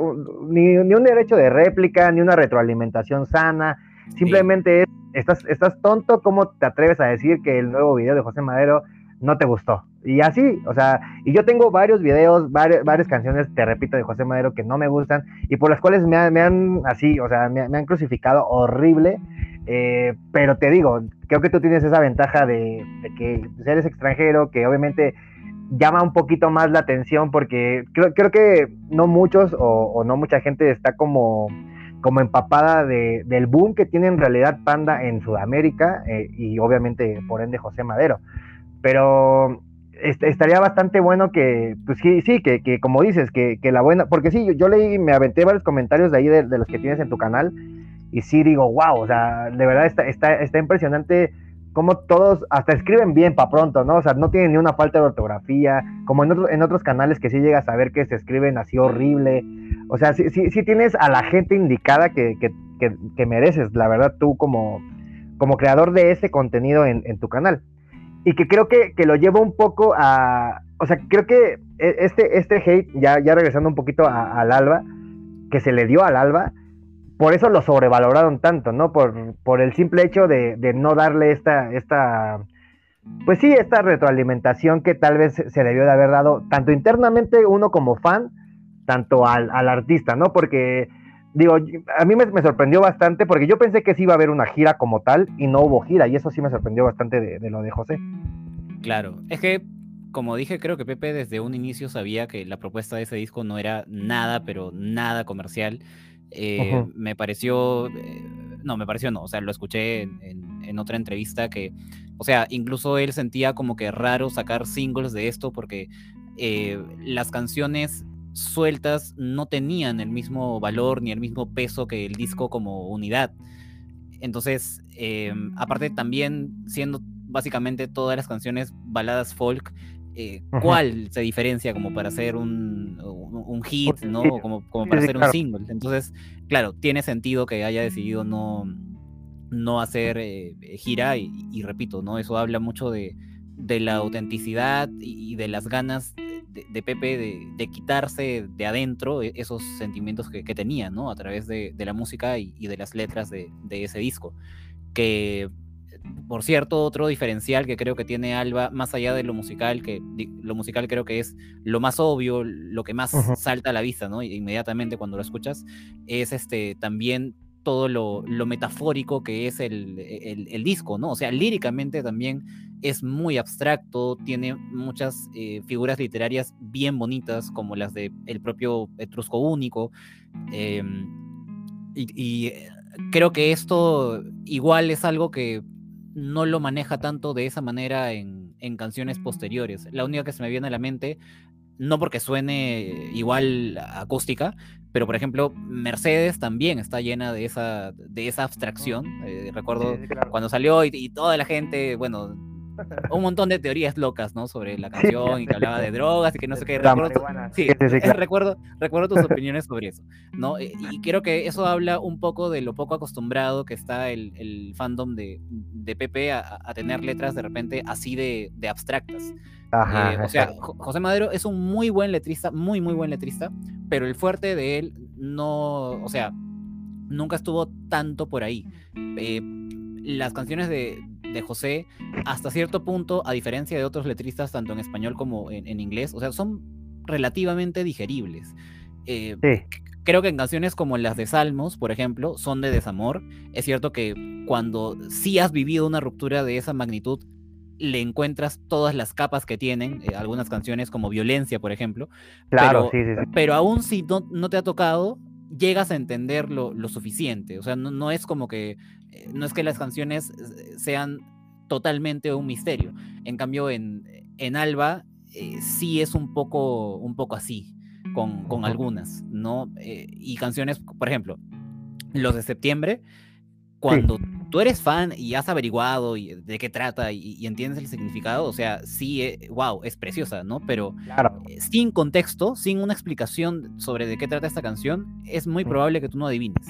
ni, ni, un derecho de réplica, ni una retroalimentación sana, simplemente es, estás, estás tonto, ¿cómo te atreves a decir que el nuevo video de José Madero no te gustó? Y así, o sea, y yo tengo varios videos, varias, varias canciones, te repito, de José Madero que no me gustan y por las cuales me, me han, así, o sea, me, me han crucificado horrible eh, pero te digo, creo que tú tienes esa ventaja de, que eres extranjero, que obviamente llama un poquito más la atención porque creo, creo que no muchos o, no mucha gente está como, como empapada de, del boom que tiene en realidad Panda en Sudamérica eh, y obviamente por ende José Madero. Pero estaría bastante bueno que, pues sí, sí, que, que como dices, que, la buena, porque sí, yo, yo, leí, me aventé varios comentarios de ahí de, los que tienes en tu canal y sí digo, wow, o sea, de verdad está, está, está impresionante cómo todos hasta escriben bien para pronto, ¿no? O sea, no tienen ni una falta de ortografía, como en, en otros canales que sí llegas a ver que se escriben así horrible. O sea, sí, sí, sí tienes a la gente indicada que, que, que, mereces, la verdad, tú como, como creador de ese contenido en, en tu canal. Y que creo que, lo llevo un poco a... O sea, creo que e, este, este hate, ya, ya regresando un poquito al Alba, que se le dio al Alba, por eso lo sobrevaloraron tanto, ¿no? Por, por el simple hecho de, no darle esta, esta, pues sí, esta retroalimentación que tal vez se debió de haber dado tanto internamente uno como fan, tanto al, artista, ¿no? Porque, digo, a mí me, sorprendió bastante porque yo pensé que sí iba a haber una gira como tal y no hubo gira y eso sí me sorprendió bastante de, de lo de José. Claro, es que como dije, creo que Pepe desde un inicio sabía que la propuesta de ese disco no era nada, pero nada comercial. Eh, me pareció, eh, no, me pareció no, o sea, lo escuché en, otra entrevista que, o sea, incluso él sentía como que raro sacar singles de esto porque eh, las canciones sueltas no tenían el mismo valor ni el mismo peso que el disco como unidad. Entonces, aparte también siendo básicamente todas las canciones baladas folk, eh, cuál se diferencia como para hacer un, un, hit, ¿no? Como, como para hacer un single. Entonces, claro, tiene sentido que haya decidido no, no hacer eh, gira y, repito, ¿no? Eso habla mucho de, de la autenticidad y de las ganas de, Pepe de, quitarse de adentro e, esos sentimientos que, que tenía, ¿no? A través de, la música y, y, de las letras de, ese disco. Que por cierto, otro diferencial que creo que tiene Alba, más allá de lo musical, que lo musical creo que es lo más obvio, lo que más salta a la vista, ¿no? Inmediatamente cuando lo escuchas, es este también todo lo, metafórico que es el, disco, ¿no? O sea, líricamente también es muy abstracto, tiene muchas eh, figuras literarias bien bonitas, como las de el propio Etrusco Único. Em, y eh, creo que esto igual es algo que no lo maneja tanto de esa manera en, canciones posteriores. La única que se me viene a la mente, no porque suene igual acústica, pero por ejemplo, Mercedes también está llena de esa, de esa abstracción. Eh, recuerdo cuando salió y, toda la gente, bueno, un montón de teorías locas, ¿no? Sobre la canción y que hablaba de drogas y que no sé qué. Recuerdo, sí, recuerdo, recuerdo tus *laughs* opiniones sobre eso, ¿no? Eh, y creo que eso habla un poco de lo poco acostumbrado que está el, el fandom de, de Pepe a, a, tener letras de repente así de, de abstractas. Ajá, eh, o sea, José Madero es un muy buen letrista, muy, muy buen letrista, pero el fuerte de él no, o sea, nunca estuvo tanto por ahí. Eh, las canciones de, de, José, hasta cierto punto, a diferencia de otros letristas, tanto en español como en, en inglés, o sea, son relativamente digeribles. Eh, sí. Creo que en canciones como las de Salmos, por ejemplo, son de desamor. Es cierto que cuando sí has vivido una ruptura de esa magnitud, le encuentras todas las capas que tienen, eh, algunas canciones como Violencia, por ejemplo. Claro, pero, sí, sí, sí. pero aún si no, no, te ha tocado, llegas a entender lo, lo suficiente. O sea, no, no, es como que, no es que las canciones sean totalmente un misterio. En cambio, en, en Alba eh, sí es un poco, un poco así, con, con algunas, ¿no? Eh, y canciones, por ejemplo, los de septiembre, cuando... Sí tú eres fan y has averiguado y de qué trata y, y, entiendes el significado, o sea, sí, eh, wow, es preciosa, ¿no? Pero claro. eh, sin contexto, sin una explicación sobre de qué trata esta canción, es muy probable que tú no adivines.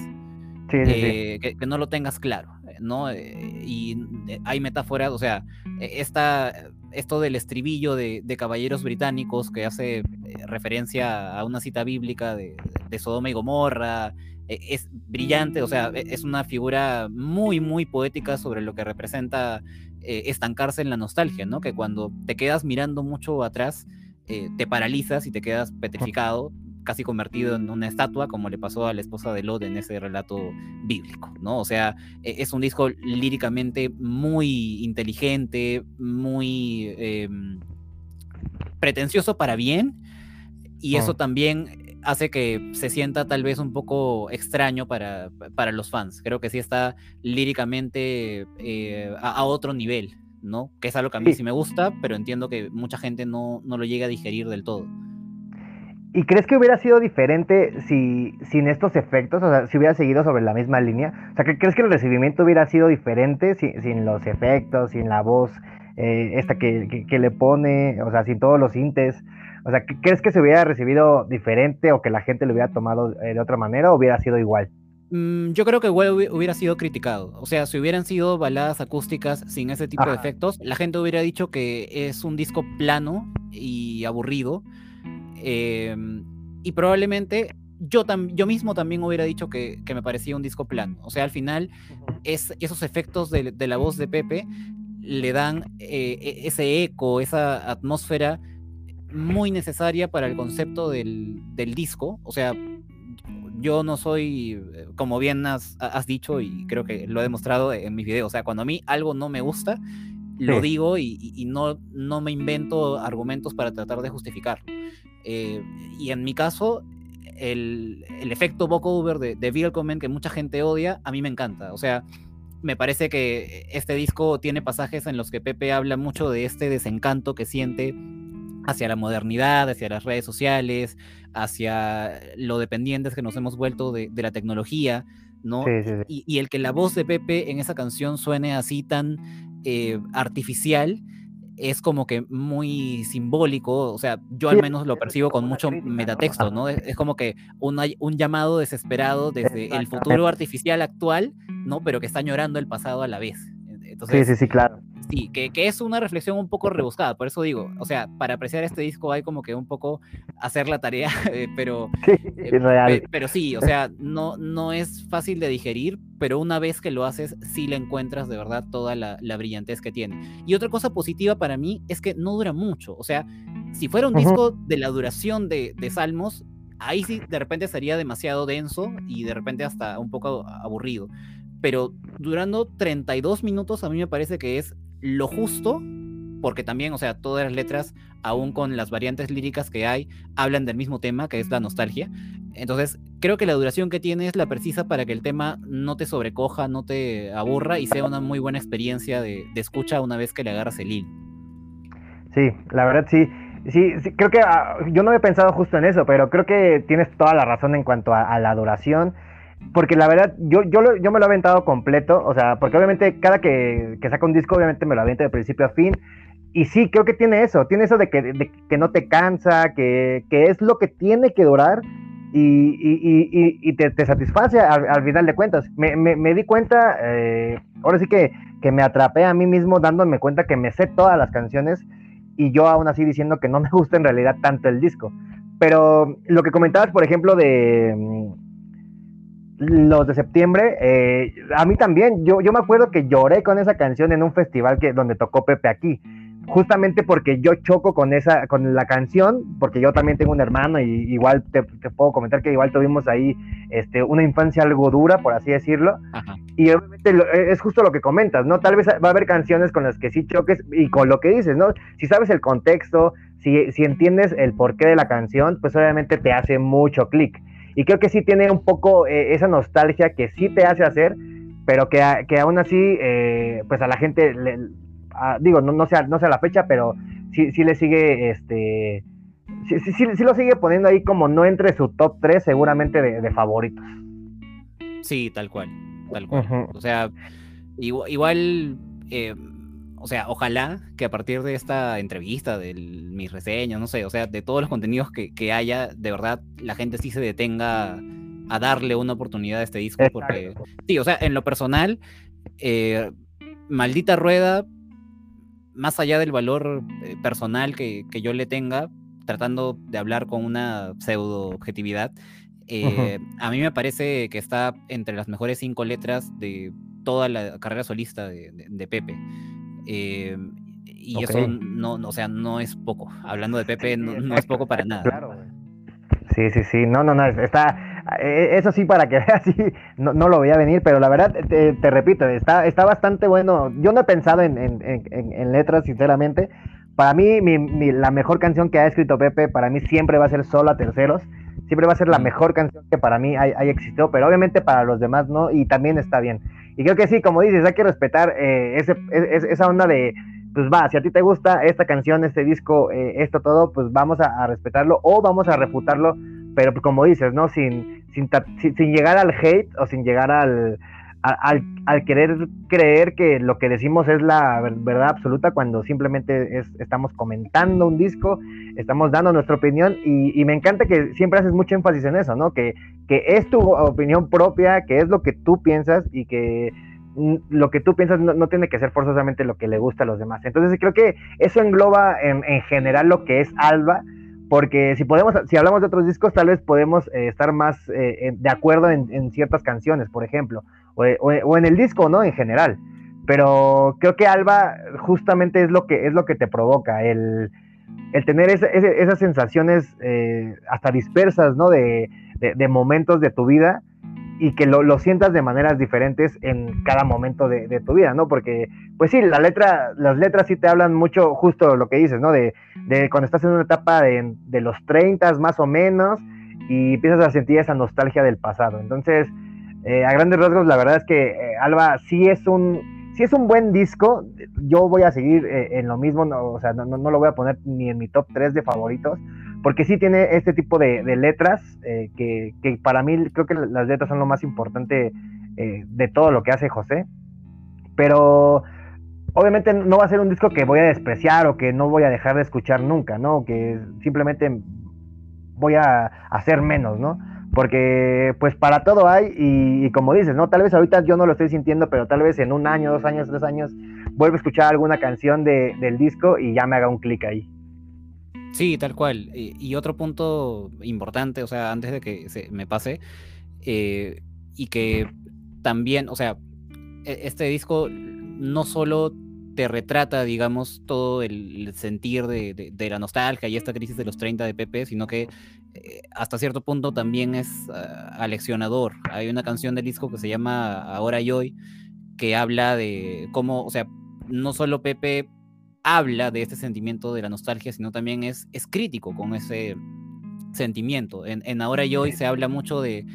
Sí, sí, eh, que, que, no lo tengas claro, ¿no? y hay metáforas, o sea, esta, esto del estribillo de, de caballeros británicos que hace eh, referencia a una cita bíblica de, de Sodoma y Gomorra, es brillante, o sea, es una figura muy, muy poética sobre lo que representa eh, estancarse en la nostalgia, ¿no? Que cuando te quedas mirando mucho atrás, eh, te paralizas y te quedas petrificado, casi convertido en una estatua, como le pasó a la esposa de Lot en ese relato bíblico, ¿no? O sea, es un disco líricamente muy inteligente, muy eh, pretencioso para bien, y eso oh. también hace que se sienta tal vez un poco extraño para, para los fans. Creo que sí está líricamente eh, a, a, otro nivel, ¿no? Que es algo que a mí sí, sí me gusta, pero entiendo que mucha gente no, no, lo llega a digerir del todo. ¿Y crees que hubiera sido diferente si sin estos efectos, o sea, si hubiera seguido sobre la misma línea? O sea, ¿crees que el recibimiento hubiera sido diferente si, sin los efectos, sin la voz eh, esta que, que, que, le pone, o sea, sin todos los sintes? O sea, ¿crees que se hubiera recibido diferente o que la gente lo hubiera tomado eh, de otra manera o hubiera sido igual? Mm, yo creo que igual hubiera sido criticado. O sea, si hubieran sido baladas acústicas sin ese tipo Ajá. de efectos, la gente hubiera dicho que es un disco plano y aburrido. Eh, y probablemente yo, yo mismo también hubiera dicho que, que, me parecía un disco plano. O sea, al final, es, esos efectos de, de la voz de Pepe le dan eh, ese eco, esa atmósfera muy necesaria para el concepto del, del, disco. O sea, yo no soy, eh, como bien has, has, dicho y creo que lo he demostrado en mis videos, o sea, cuando a mí algo no me gusta, lo sí. digo y, y, no, no me invento argumentos para tratar de justificarlo. Eh, y en mi caso, el, el efecto vocover de, de Willkommen, que mucha gente odia, a mí me encanta. O sea, me parece que este disco tiene pasajes en los que Pepe habla mucho de este desencanto que siente hacia la modernidad, hacia las redes sociales, hacia lo dependientes que nos hemos vuelto de, de la tecnología, ¿no? Sí, sí, sí. Y, y, el que la voz de Pepe en esa canción suene así tan eh, artificial es como que muy simbólico, o sea, yo al menos lo percibo con mucho metatexto, ¿no? Es, como que una, un llamado desesperado desde el futuro artificial actual, ¿no? Pero que está llorando el pasado a la vez. Entonces, sí, sí, sí, claro sí, que, que, es una reflexión un poco rebuscada, por eso digo, o sea, para apreciar este disco hay como que un poco hacer la tarea, *laughs* eh, pero, *laughs* sí, eh, real. pero sí, o sea, no, no es fácil de digerir, pero una vez que lo haces, sí le encuentras de verdad toda la, la brillantez que tiene. Y otra cosa positiva para mí es que no dura mucho, o sea, si fuera un uh -huh. disco de la duración de, de Salmos, ahí sí de repente sería demasiado denso y de repente hasta un poco aburrido. Pero durando 32 minutos a mí me parece que es lo justo, porque también, o sea, todas las letras, aún con las variantes líricas que hay, hablan del mismo tema, que es la nostalgia. Entonces, creo que la duración que tiene es la precisa para que el tema no te sobrecoja, no te aburra y sea una muy buena experiencia de, de escucha una vez que le agarras el hilo. Sí, la verdad sí. Sí, creo que uh, yo no he pensado justo en eso, pero creo que tienes toda la razón en cuanto a, a la duración. Porque la verdad, yo, yo, yo me lo he aventado completo, o sea, porque obviamente cada que, que saca un disco, obviamente me lo aviento de principio a fin. Y sí, creo que tiene eso, tiene eso de que, que no te cansa, que, que, es lo que tiene que durar y, y, y te, te, satisface al, final de cuentas. Me, me, me di cuenta, eh, ahora sí que, que me atrapé a mí mismo dándome cuenta que me sé todas las canciones y yo aún así diciendo que no me gusta en realidad tanto el disco. Pero lo que comentabas, por ejemplo, de los de septiembre, eh, a mí también, yo, yo me acuerdo que lloré con esa canción en un festival que, donde tocó Pepe aquí, justamente porque yo choco con esa, con la canción, porque yo también tengo un hermano y igual te, puedo comentar que igual tuvimos ahí este, una infancia algo dura, por así decirlo, y obviamente es justo lo que comentas, ¿no? Tal vez va a haber canciones con las que sí choques y con lo que dices, ¿no? Si sabes el contexto, si, si entiendes el porqué de la canción, pues obviamente te hace mucho clic y creo que sí tiene un poco eh, esa nostalgia que sí te hace hacer, pero que, que aún así, eh, pues a la gente, le, digo, no, no, sea, no sea la fecha, pero sí, sí le sigue, este, sí, sí, sí, lo sigue poniendo ahí como no entre su top 3 seguramente de, favoritos. Sí, tal cual, tal cual. O sea, igual, igual eh, o sea, ojalá que a partir de esta entrevista, de mis reseñas, no sé, o sea, de todos los contenidos que, haya, de verdad la gente sí se detenga a darle una oportunidad a este disco, porque sí, o sea, en lo personal, eh, maldita rueda, más allá del valor eh, personal que, yo le tenga, tratando de hablar con una pseudo objetividad, eh, a mí me parece que está entre las mejores cinco letras de toda la carrera solista de Pepe. Eh, y eso no, o sea, no es poco. Hablando de Pepe, no, es poco para nada. Claro, Sí, sí, sí. No, no, no. Está. E, eso sí, para que *laughs* veas, sí, no, no, lo voy a venir, pero la verdad, te, repito, está, está bastante bueno. Yo no he pensado en, en, en, letras, sinceramente. Para mí, mi, la mejor canción que ha escrito Pepe, para mí siempre va a ser Solo a Terceros. Siempre va a ser la mejor canción que para mí haya existido, pero obviamente para los demás no, y también está bien. Y creo que sí, como dices, hay que respetar eh, ese, esa onda de, pues va, si a ti te gusta esta canción, este disco, eh, esto todo, pues vamos a, respetarlo o vamos a refutarlo, pero pues como dices, ¿no? Sin, sin, sin, llegar al hate o sin llegar al, al, al, querer creer que lo que decimos es la verdad absoluta cuando simplemente es, estamos comentando un disco, estamos dando nuestra opinión y, y, me encanta que siempre haces mucho énfasis en eso, ¿no? Que, que es tu opinión propia, que es lo que tú piensas y que lo que tú piensas no, tiene que ser forzosamente lo que le gusta a los demás. Entonces creo que eso engloba en, en general lo que es Alba porque si podemos, si hablamos de otros discos, tal vez podemos eh, estar más eh, de acuerdo en, ciertas canciones, por ejemplo, o, en el disco, ¿no? En general. Pero creo que Alba justamente es lo que es lo que te provoca, el, tener esas sensaciones eh, hasta dispersas, ¿no? De, de, momentos de tu vida y que lo, sientas de maneras diferentes en cada momento de, tu vida, ¿no? Porque, pues sí, la letra, las letras sí te hablan mucho justo lo que dices, ¿no? De, cuando estás en una etapa de, los 30 más o menos y empiezas a sentir esa nostalgia del pasado. Entonces, eh, a grandes rasgos, la verdad es que eh, Alba sí es un sí es un buen disco. Yo voy a seguir eh, en lo mismo, o sea, no, no, lo voy a poner ni en mi top 3 de favoritos, porque sí tiene este tipo de, letras eh, que, para mí creo que las letras son lo más importante eh, de todo lo que hace José. Pero obviamente no va a ser un disco que voy a despreciar o que no voy a dejar de escuchar nunca, ¿no? Que simplemente voy a hacer menos, ¿no? Porque pues para todo hay y, como dices, ¿no? Tal vez ahorita yo no lo estoy sintiendo, pero tal vez en un año, dos años, tres años vuelvo a escuchar alguna canción del disco y ya me haga un clic ahí. Sí, tal cual. Y, otro punto importante, o sea, antes de que se me pase, eh, y que también, o sea, e, este disco no solo te retrata, digamos, todo el sentir de, la nostalgia y esta crisis de los 30 de Pepe, sino que eh, hasta cierto punto también es uh, aleccionador. Hay una canción del disco que se llama Ahora y Hoy, que habla de cómo, o sea, no solo Pepe habla de este sentimiento de la nostalgia, sino también es, es crítico con ese sentimiento. En, Ahora y Hoy se habla mucho de,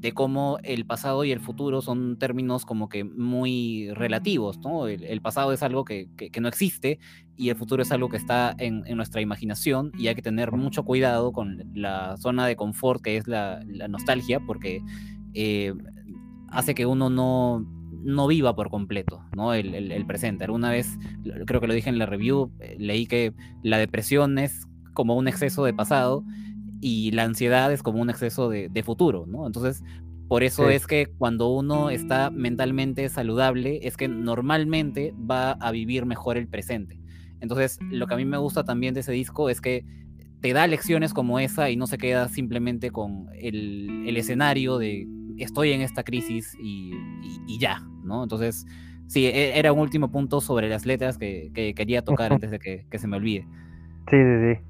de cómo el pasado y el futuro son términos como que muy relativos, ¿no? El, pasado es algo que, no existe y el futuro es algo que está en, nuestra imaginación y hay que tener mucho cuidado con la zona de confort que es la, nostalgia, porque eh, hace que uno no, no viva por completo, ¿no? El, presente. Alguna vez, creo que lo dije en la review, eh, leí que la depresión es como un exceso de pasado y la ansiedad es como un exceso de, futuro, ¿no? Entonces, por eso es que cuando uno está mentalmente saludable, es que normalmente va a vivir mejor el presente. Entonces, lo que a mí me gusta también de ese disco es que te da lecciones como esa y no se queda simplemente con el, el escenario de estoy en esta crisis y, ya, ¿no? Entonces, sí, e, era un último punto sobre las letras que, quería tocar antes de que, se me olvide. Sí, sí, sí.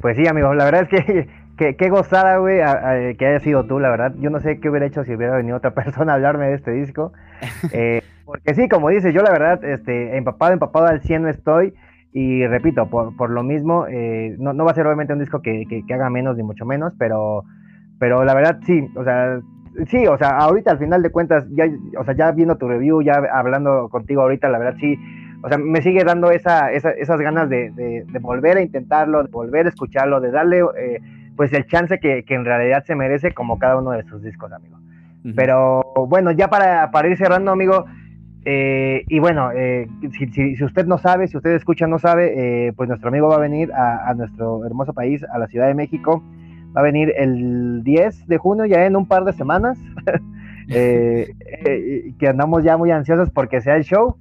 Pues sí, amigo, la verdad es que *laughs* qué gozada, güey, que haya sido tú, la verdad. Yo no sé qué hubiera hecho si hubiera venido otra *laughs* persona a hablarme de este disco. *laughs* Eh, porque sí, como dices, yo la verdad, este, empapado, empapado al 100 no estoy. Y repito, por, por lo mismo, eh, no, no, va a ser obviamente un disco que, que, que, haga menos ni mucho menos, pero, pero la verdad sí, o sea, sí, o sea, ahorita al final de cuentas, ya, o sea, ya viendo tu review, ya hablando contigo ahorita, la verdad sí, o sea, me sigue dando esa, esas ganas de, volver a intentarlo, de volver a escucharlo, de darle eh, pues el chance que, en realidad se merece como cada uno de sus discos, amigo. Pero bueno, ya para, para ir cerrando, amigo, eh, y bueno, eh, si, si, usted no sabe, si usted escucha no sabe, pues nuestro amigo va a venir a, a nuestro hermoso país, a la Ciudad de México, va a venir el 10 de junio, ya en un par de semanas, *laughs* eh, eh, que andamos ya muy ansiosos porque sea el show.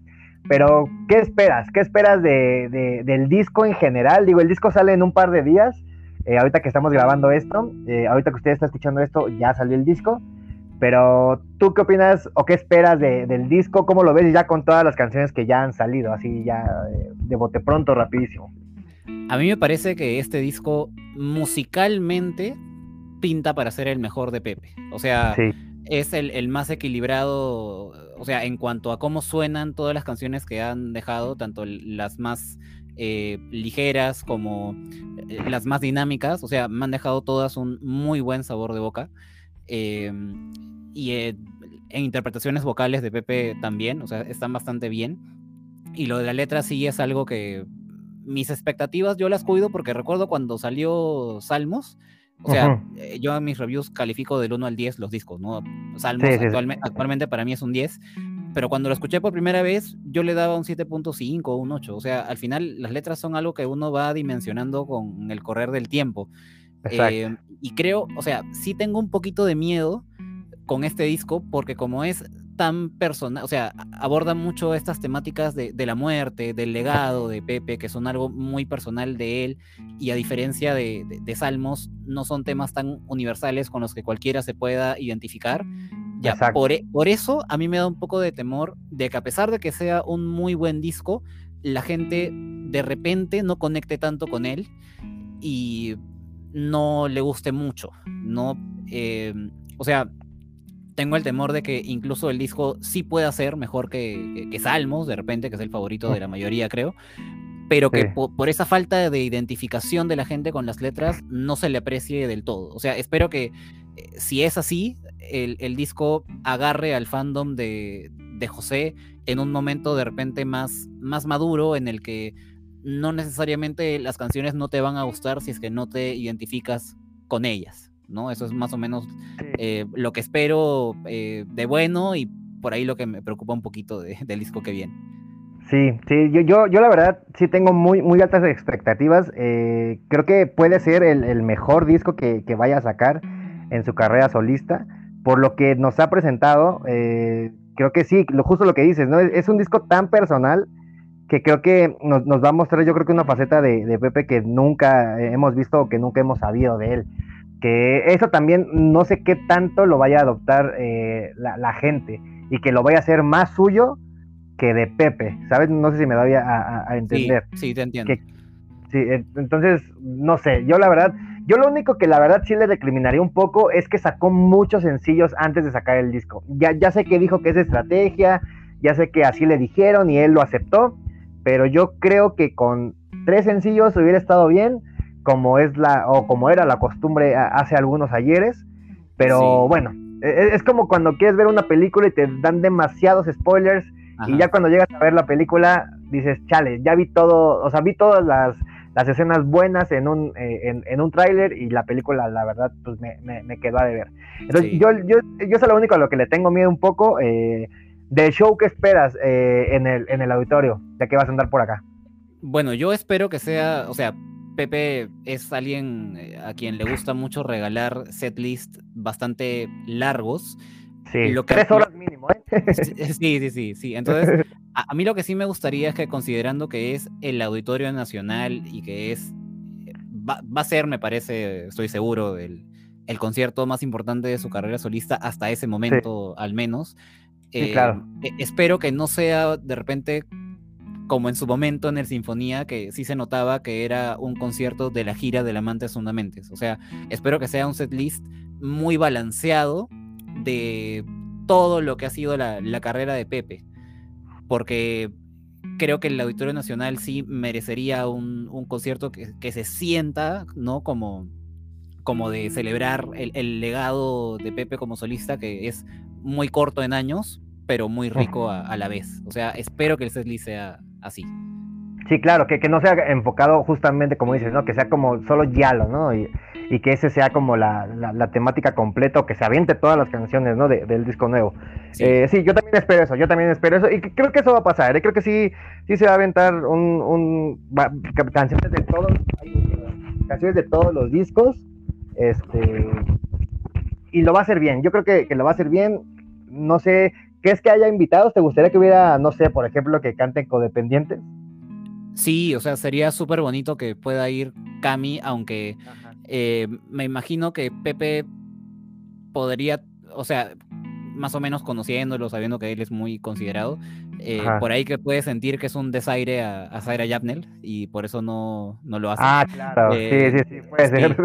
Pero, ¿qué esperas? ¿Qué esperas de, del disco en general? Digo, el disco sale en un par de días, eh, ahorita que estamos grabando esto, ahorita que usted está escuchando esto, ya salió el disco. Pero, ¿tú qué opinas o qué esperas del disco? ¿Cómo lo ves ya con todas las canciones que ya han salido? Así ya de bote pronto, rapidísimo. A mí me parece que este disco musicalmente pinta para ser el mejor de Pepe. O sea, es el, más equilibrado, o sea, en cuanto a cómo suenan todas las canciones que han dejado, tanto las más eh, ligeras como eh, las más dinámicas, o sea, me han dejado todas un muy buen sabor de boca. Em, y eh, en interpretaciones vocales de Pepe también, o sea, están bastante bien. Y lo de la letra sí es algo que mis expectativas yo las cuido porque recuerdo cuando salió Salmos, o sea, eh, yo en mis reviews califico del 1 al 10 los discos, ¿no? Salmos actualmente para mí es un 10, pero cuando lo escuché por primera vez yo le daba un 7.5 o un 8, o sea, al final las letras son algo que uno va dimensionando con el correr del tiempo. Eh, y creo, o sea, sí tengo un poquito de miedo con este disco porque como es tan personal, o sea, aborda mucho estas temáticas de, la muerte, del legado de Pepe, que son algo muy personal de él, y a diferencia de, Salmos, no son temas tan universales con los que cualquiera se pueda identificar. Ya, por, e, por, eso a mí me da un poco de temor de que a pesar de que sea un muy buen disco, la gente de repente no conecte tanto con él y no le guste mucho, ¿no? Eh, o sea, tengo el temor de que incluso el disco sí pueda ser mejor que, Salmos, de repente, que es el favorito de la mayoría, creo, pero que por, esa falta de identificación de la gente con las letras no se le aprecie del todo. O sea, espero que eh, si es así, el, disco agarre al fandom de, José en un momento de repente más, más maduro en el que no necesariamente las canciones no te van a gustar si es que no te identificas con ellas. ¿No? Eso es más o menos eh, lo que espero eh, de bueno y por ahí lo que me preocupa un poquito del disco que viene. Sí, sí, yo, yo, yo la verdad sí tengo muy, muy altas expectativas. Eh, creo que puede ser el, mejor disco que, vaya a sacar en su carrera solista. Por lo que nos ha presentado, creo que sí, lo, justo lo que dices, ¿no? Es, un disco tan personal que creo que nos, va a mostrar, yo creo que una faceta de, de Pepe que nunca hemos visto o que nunca hemos sabido de él que eso también no sé qué tanto lo vaya a adoptar eh, la, gente y que lo vaya a hacer más suyo que de Pepe, ¿sabes? No sé si me doy a, entender. Sí, te entiendo. sí, entonces, no sé, yo la verdad, yo lo único que la verdad sí le recriminaría un poco es que sacó muchos sencillos antes de sacar el disco. Ya, ya sé que dijo que es estrategia, ya sé que así le dijeron y él lo aceptó, pero yo creo que con tres sencillos hubiera estado bien como es la o como era la costumbre hace algunos ayeres, pero bueno, e, e, es, como cuando quieres ver una película y te dan demasiados spoilers y ya cuando llegas a ver la película dices, chale, ya vi todo, o sea, vi todas las las escenas buenas en un, eh, en, un tráiler y la película, la verdad, pues me, me, quedó a deber. Entonces, yo, yo, yo es lo único a lo que le tengo miedo un poco. Eh, del show que esperas eh, en, el, en el auditorio, ya que vas a andar por acá. Bueno, yo espero que sea, o sea, Pepe es alguien a quien le gusta mucho regalar setlist bastante largos. Sí, lo que, tres horas mínimo, ¿eh? Sí, sí, sí, sí. Entonces, *laughs* a, mí lo que sí me gustaría es que considerando que es el Auditorio Nacional y que es, va, a ser, me parece, estoy seguro, el, el, concierto más importante de su carrera solista hasta ese momento al menos. Sí, claro. Eh, e, espero que no sea de repente como en su momento en el Sinfonía, que sí se notaba que era un concierto de la gira del Amantes Fundamentes. O sea, espero que sea un setlist muy balanceado de todo lo que ha sido la, carrera de Pepe. Porque creo que el Auditorio Nacional sí merecería un, concierto que, se sienta, ¿no? Como, como de celebrar el, legado de Pepe como solista, que es muy corto en años, pero muy rico a, la vez. O sea, espero que el setlist sea así. Sí, claro, que, que, no sea enfocado justamente, como dices, ¿no? Que sea como solo Yalo, ¿no? Y, y que ese sea como la, la, temática completa o que se aviente todas las canciones, ¿no? del disco nuevo. Sí. Eh, sí. yo también espero eso, yo también espero eso. Y creo que eso va a pasar, ¿eh? Creo que sí, sí se va a aventar un, un canciones de todos, canciones de todos los discos. Este y lo va a hacer bien. Yo creo que, que lo va a hacer bien. No sé, ¿qué es que haya invitados? ¿Te gustaría que hubiera, no sé, por ejemplo, que canten codependientes? Sí, o sea, sería súper bonito que pueda ir Cami, aunque eh, me imagino que Pepe podría, o sea, más o menos conociéndolo, sabiendo que él es muy considerado, eh, por ahí que puede sentir que es un desaire a, a Zaira Yapnel y por eso no, no lo hace. Ah, claro, sí, sí, sí, puede ser.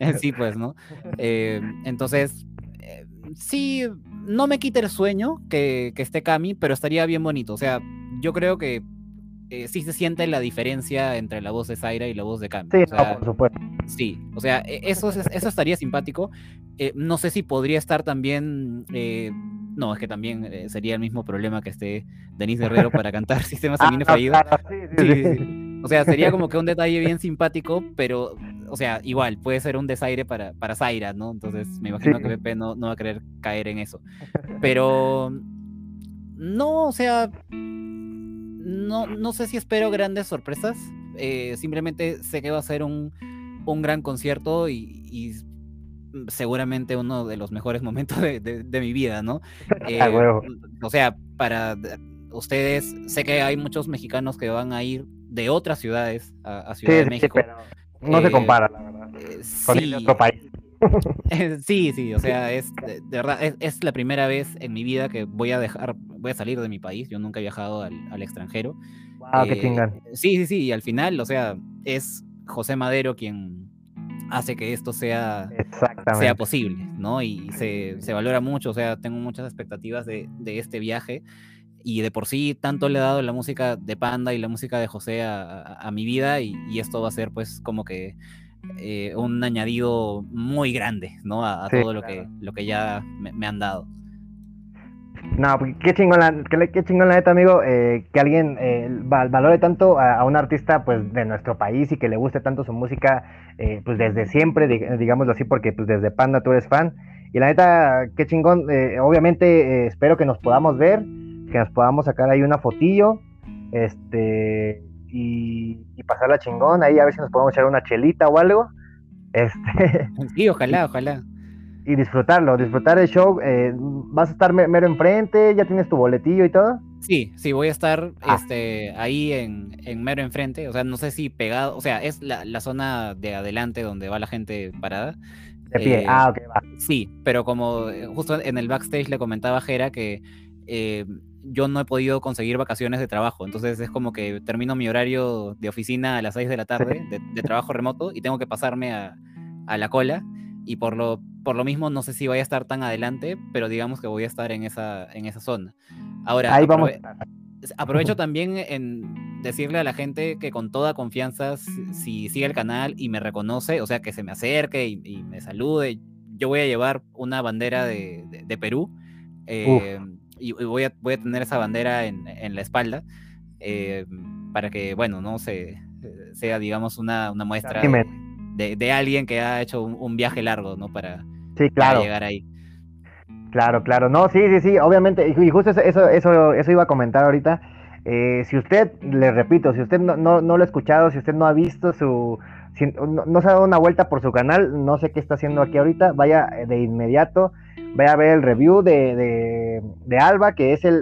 *laughs* Sí, pues, ¿no? Eh, entonces, sí, no me quita el sueño que, que esté Cami, pero estaría bien bonito. O sea, yo creo que eh, sí se siente la diferencia entre la voz de Zaira y la voz de Cami. Sí, por supuesto. Sí, o sea, e, eso, eso estaría simpático. Eh, no sé si podría estar también. Eh, no, es que también sería el mismo problema que esté Denise Guerrero para cantar *laughs* Sistema Sanguíneo ah, Fallido. O sea, sería como que un *laughs* detalle bien simpático, pero, o sea, igual, puede ser un desaire para, para Zaira, ¿no? Entonces, me imagino que Pepe no, no va a querer caer en eso. Pero, no, o sea, no, no sé si espero grandes sorpresas. Eh, simplemente sé que va a ser un, gran concierto y, seguramente uno de los mejores momentos de, mi vida, ¿no? *laughs* Eh, o sea, para ustedes, sé que hay muchos mexicanos que van a ir de otras ciudades a, Ciudad de México. pero no se compara, la verdad. con sí, otro país. *laughs* sí, sí, o sea, es *laughs* de, verdad, es, la primera vez en mi vida que voy a dejar, voy a salir de mi país. Yo nunca he viajado al, extranjero. Wow, qué eh, Sí, sí, sí, y al final, o sea, es José Madero quien hace que esto sea, sea posible, ¿no? Y se, valora mucho, o sea, tengo muchas expectativas de, este viaje y de por sí tanto le he dado la música de Panda y la música de José a, mi vida y, y, esto va a ser pues como que eh, un añadido muy grande, ¿no? A, todo lo, que, lo que ya me, han dado. No, pues, qué chingón la, qué, chingón la neta, amigo, eh, que alguien eh, valore tanto a, un artista pues de nuestro país y que le guste tanto su música pues desde siempre, digámoslo así, porque pues desde Panda tú eres fan. Y la neta, qué chingón, obviamente espero que nos podamos ver, que nos podamos sacar ahí una fotillo, este, y, y pasarla chingón, ahí a ver si nos podemos echar una chelita o algo. *laughs* Este, sí, ojalá, ojalá. Y disfrutarlo, disfrutar el show. Eh, ¿Vas a estar mero enfrente? ¿Ya tienes tu boletillo y todo? Sí, sí, voy a estar ah. este, ahí en, en, mero enfrente. O sea, no sé si pegado, o sea, es la, la zona de adelante donde va la gente parada. De pie, eh, ah, ok, va. Sí, pero como eh, justo en el backstage le comentaba a Jera que yo no he podido conseguir vacaciones de trabajo. Entonces es como que termino mi horario de oficina a las 6 de la tarde de, trabajo remoto y tengo que pasarme a, la cola. Y por lo, por lo mismo no sé si voy a estar tan adelante, pero digamos que voy a estar en esa, en esa zona. Ahora, Ahí vamos. aprovecho también en decirle a la gente que con toda confianza, si, sigue el canal y me reconoce, o sea, que se me acerque y, me salude, yo voy a llevar una bandera de, Perú. Eh, y voy a, voy a tener esa bandera en, en la espalda eh, para que, bueno, no se, sea, digamos, una, muestra de, alguien que ha hecho un, viaje largo, ¿no? Para, sí, claro. llegar ahí. Claro, claro. No, sí, sí, sí, obviamente. Y justo eso, eso, eso iba a comentar ahorita. Eh, si usted, le repito, si usted no, no, lo ha escuchado, si usted no ha visto su, no, se ha dado una vuelta por su canal, no sé qué está haciendo aquí ahorita, vaya de inmediato, vaya a ver el review de, de, Alba, que es el,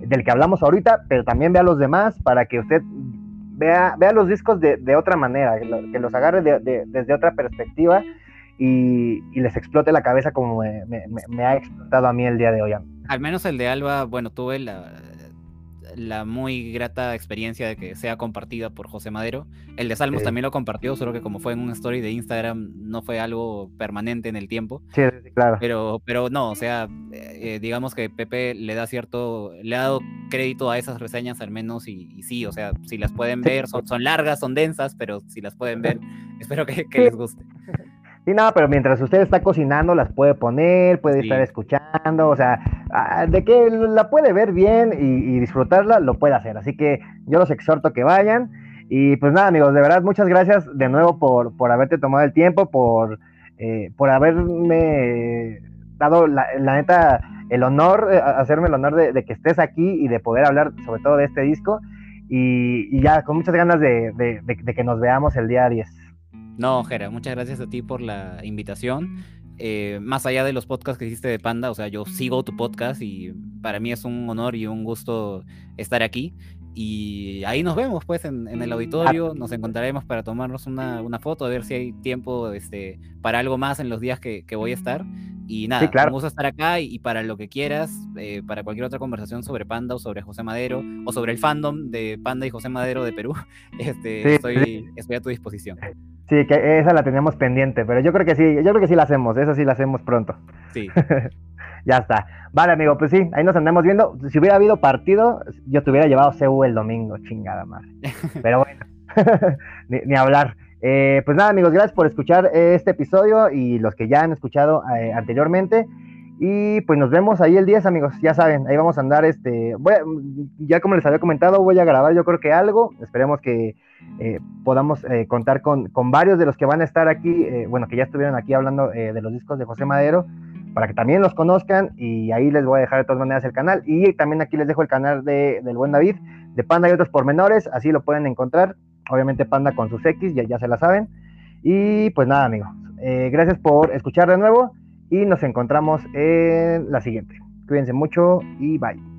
del que hablamos ahorita, pero también vea los demás para que usted vea, vea los discos de, otra manera, que los agarre desde otra perspectiva y, les explote la cabeza como me, ha explotado a mí el día de hoy. Al menos el de Alba, bueno, tuve la, la muy grata experiencia de que sea compartida por José Madero. El de Salmos también lo compartió, solo que como fue en una story de Instagram, no fue algo permanente en el tiempo. Sí, claro. Pero, pero no, o sea, eh, digamos que Pepe le da cierto, le ha dado crédito a esas reseñas al menos y, sí, o sea, si las pueden ver, son, son, largas, son densas, pero si las pueden ver, *laughs* espero que, les guste. *laughs* Sí, no, pero mientras usted está cocinando, las puede poner, puede estar escuchando, o sea, ah, de que la puede ver bien y, disfrutarla, lo puede hacer. Así que yo los exhorto que vayan. Y pues nada, amigos, de verdad, muchas gracias de nuevo por, por haberte tomado el tiempo, por, eh, por haberme dado, la, neta, el honor, eh, hacerme el honor de, que estés aquí y de poder hablar sobre todo de este disco. Y, ya con muchas ganas de, de que nos veamos el día 10. No, Jera, muchas gracias a ti por la invitación. Eh, más allá de los podcasts que hiciste de Panda, o sea, yo sigo tu podcast y para mí es un honor y un gusto estar aquí. Y ahí nos vemos, pues, en, el auditorio. Nos encontraremos para tomarnos una, foto, a ver si hay tiempo este, para algo más en los días que, voy a estar. Y nada, me gusta estar acá y, para lo que quieras, eh, para cualquier otra conversación sobre Panda o sobre José Madero o sobre el fandom de Panda y José Madero de Perú, *laughs* este, estoy, estoy a tu disposición. Sí, que esa la teníamos pendiente, pero yo creo que sí, yo creo que sí la hacemos, eso sí la hacemos pronto. Sí. *laughs* ya está. Vale, amigo, pues sí, ahí nos andamos viendo. Si hubiera habido partido, yo te hubiera llevado CU el domingo, chingada madre. *laughs* Pero bueno, ni, hablar. Eh, pues nada, amigos, gracias por escuchar este episodio y los que ya han escuchado eh, anteriormente. Y pues nos vemos ahí el 10, amigos. Ya saben, ahí vamos a andar. Este, voy ya como les había comentado, voy a grabar yo creo que algo. Esperemos que eh, podamos eh, contar con, varios de los que van a estar aquí, bueno, que ya estuvieron aquí hablando de los discos de José Madero, para que también los conozcan. Y ahí les voy a dejar de todas maneras el canal. Y también aquí les dejo el canal de, del buen David, de Panda y otros pormenores. Así lo pueden encontrar. Obviamente Panda con sus X, ya, ya se la saben. Y pues nada, amigos. gracias por escuchar de nuevo y nos encontramos en la siguiente. Cuídense mucho y bye.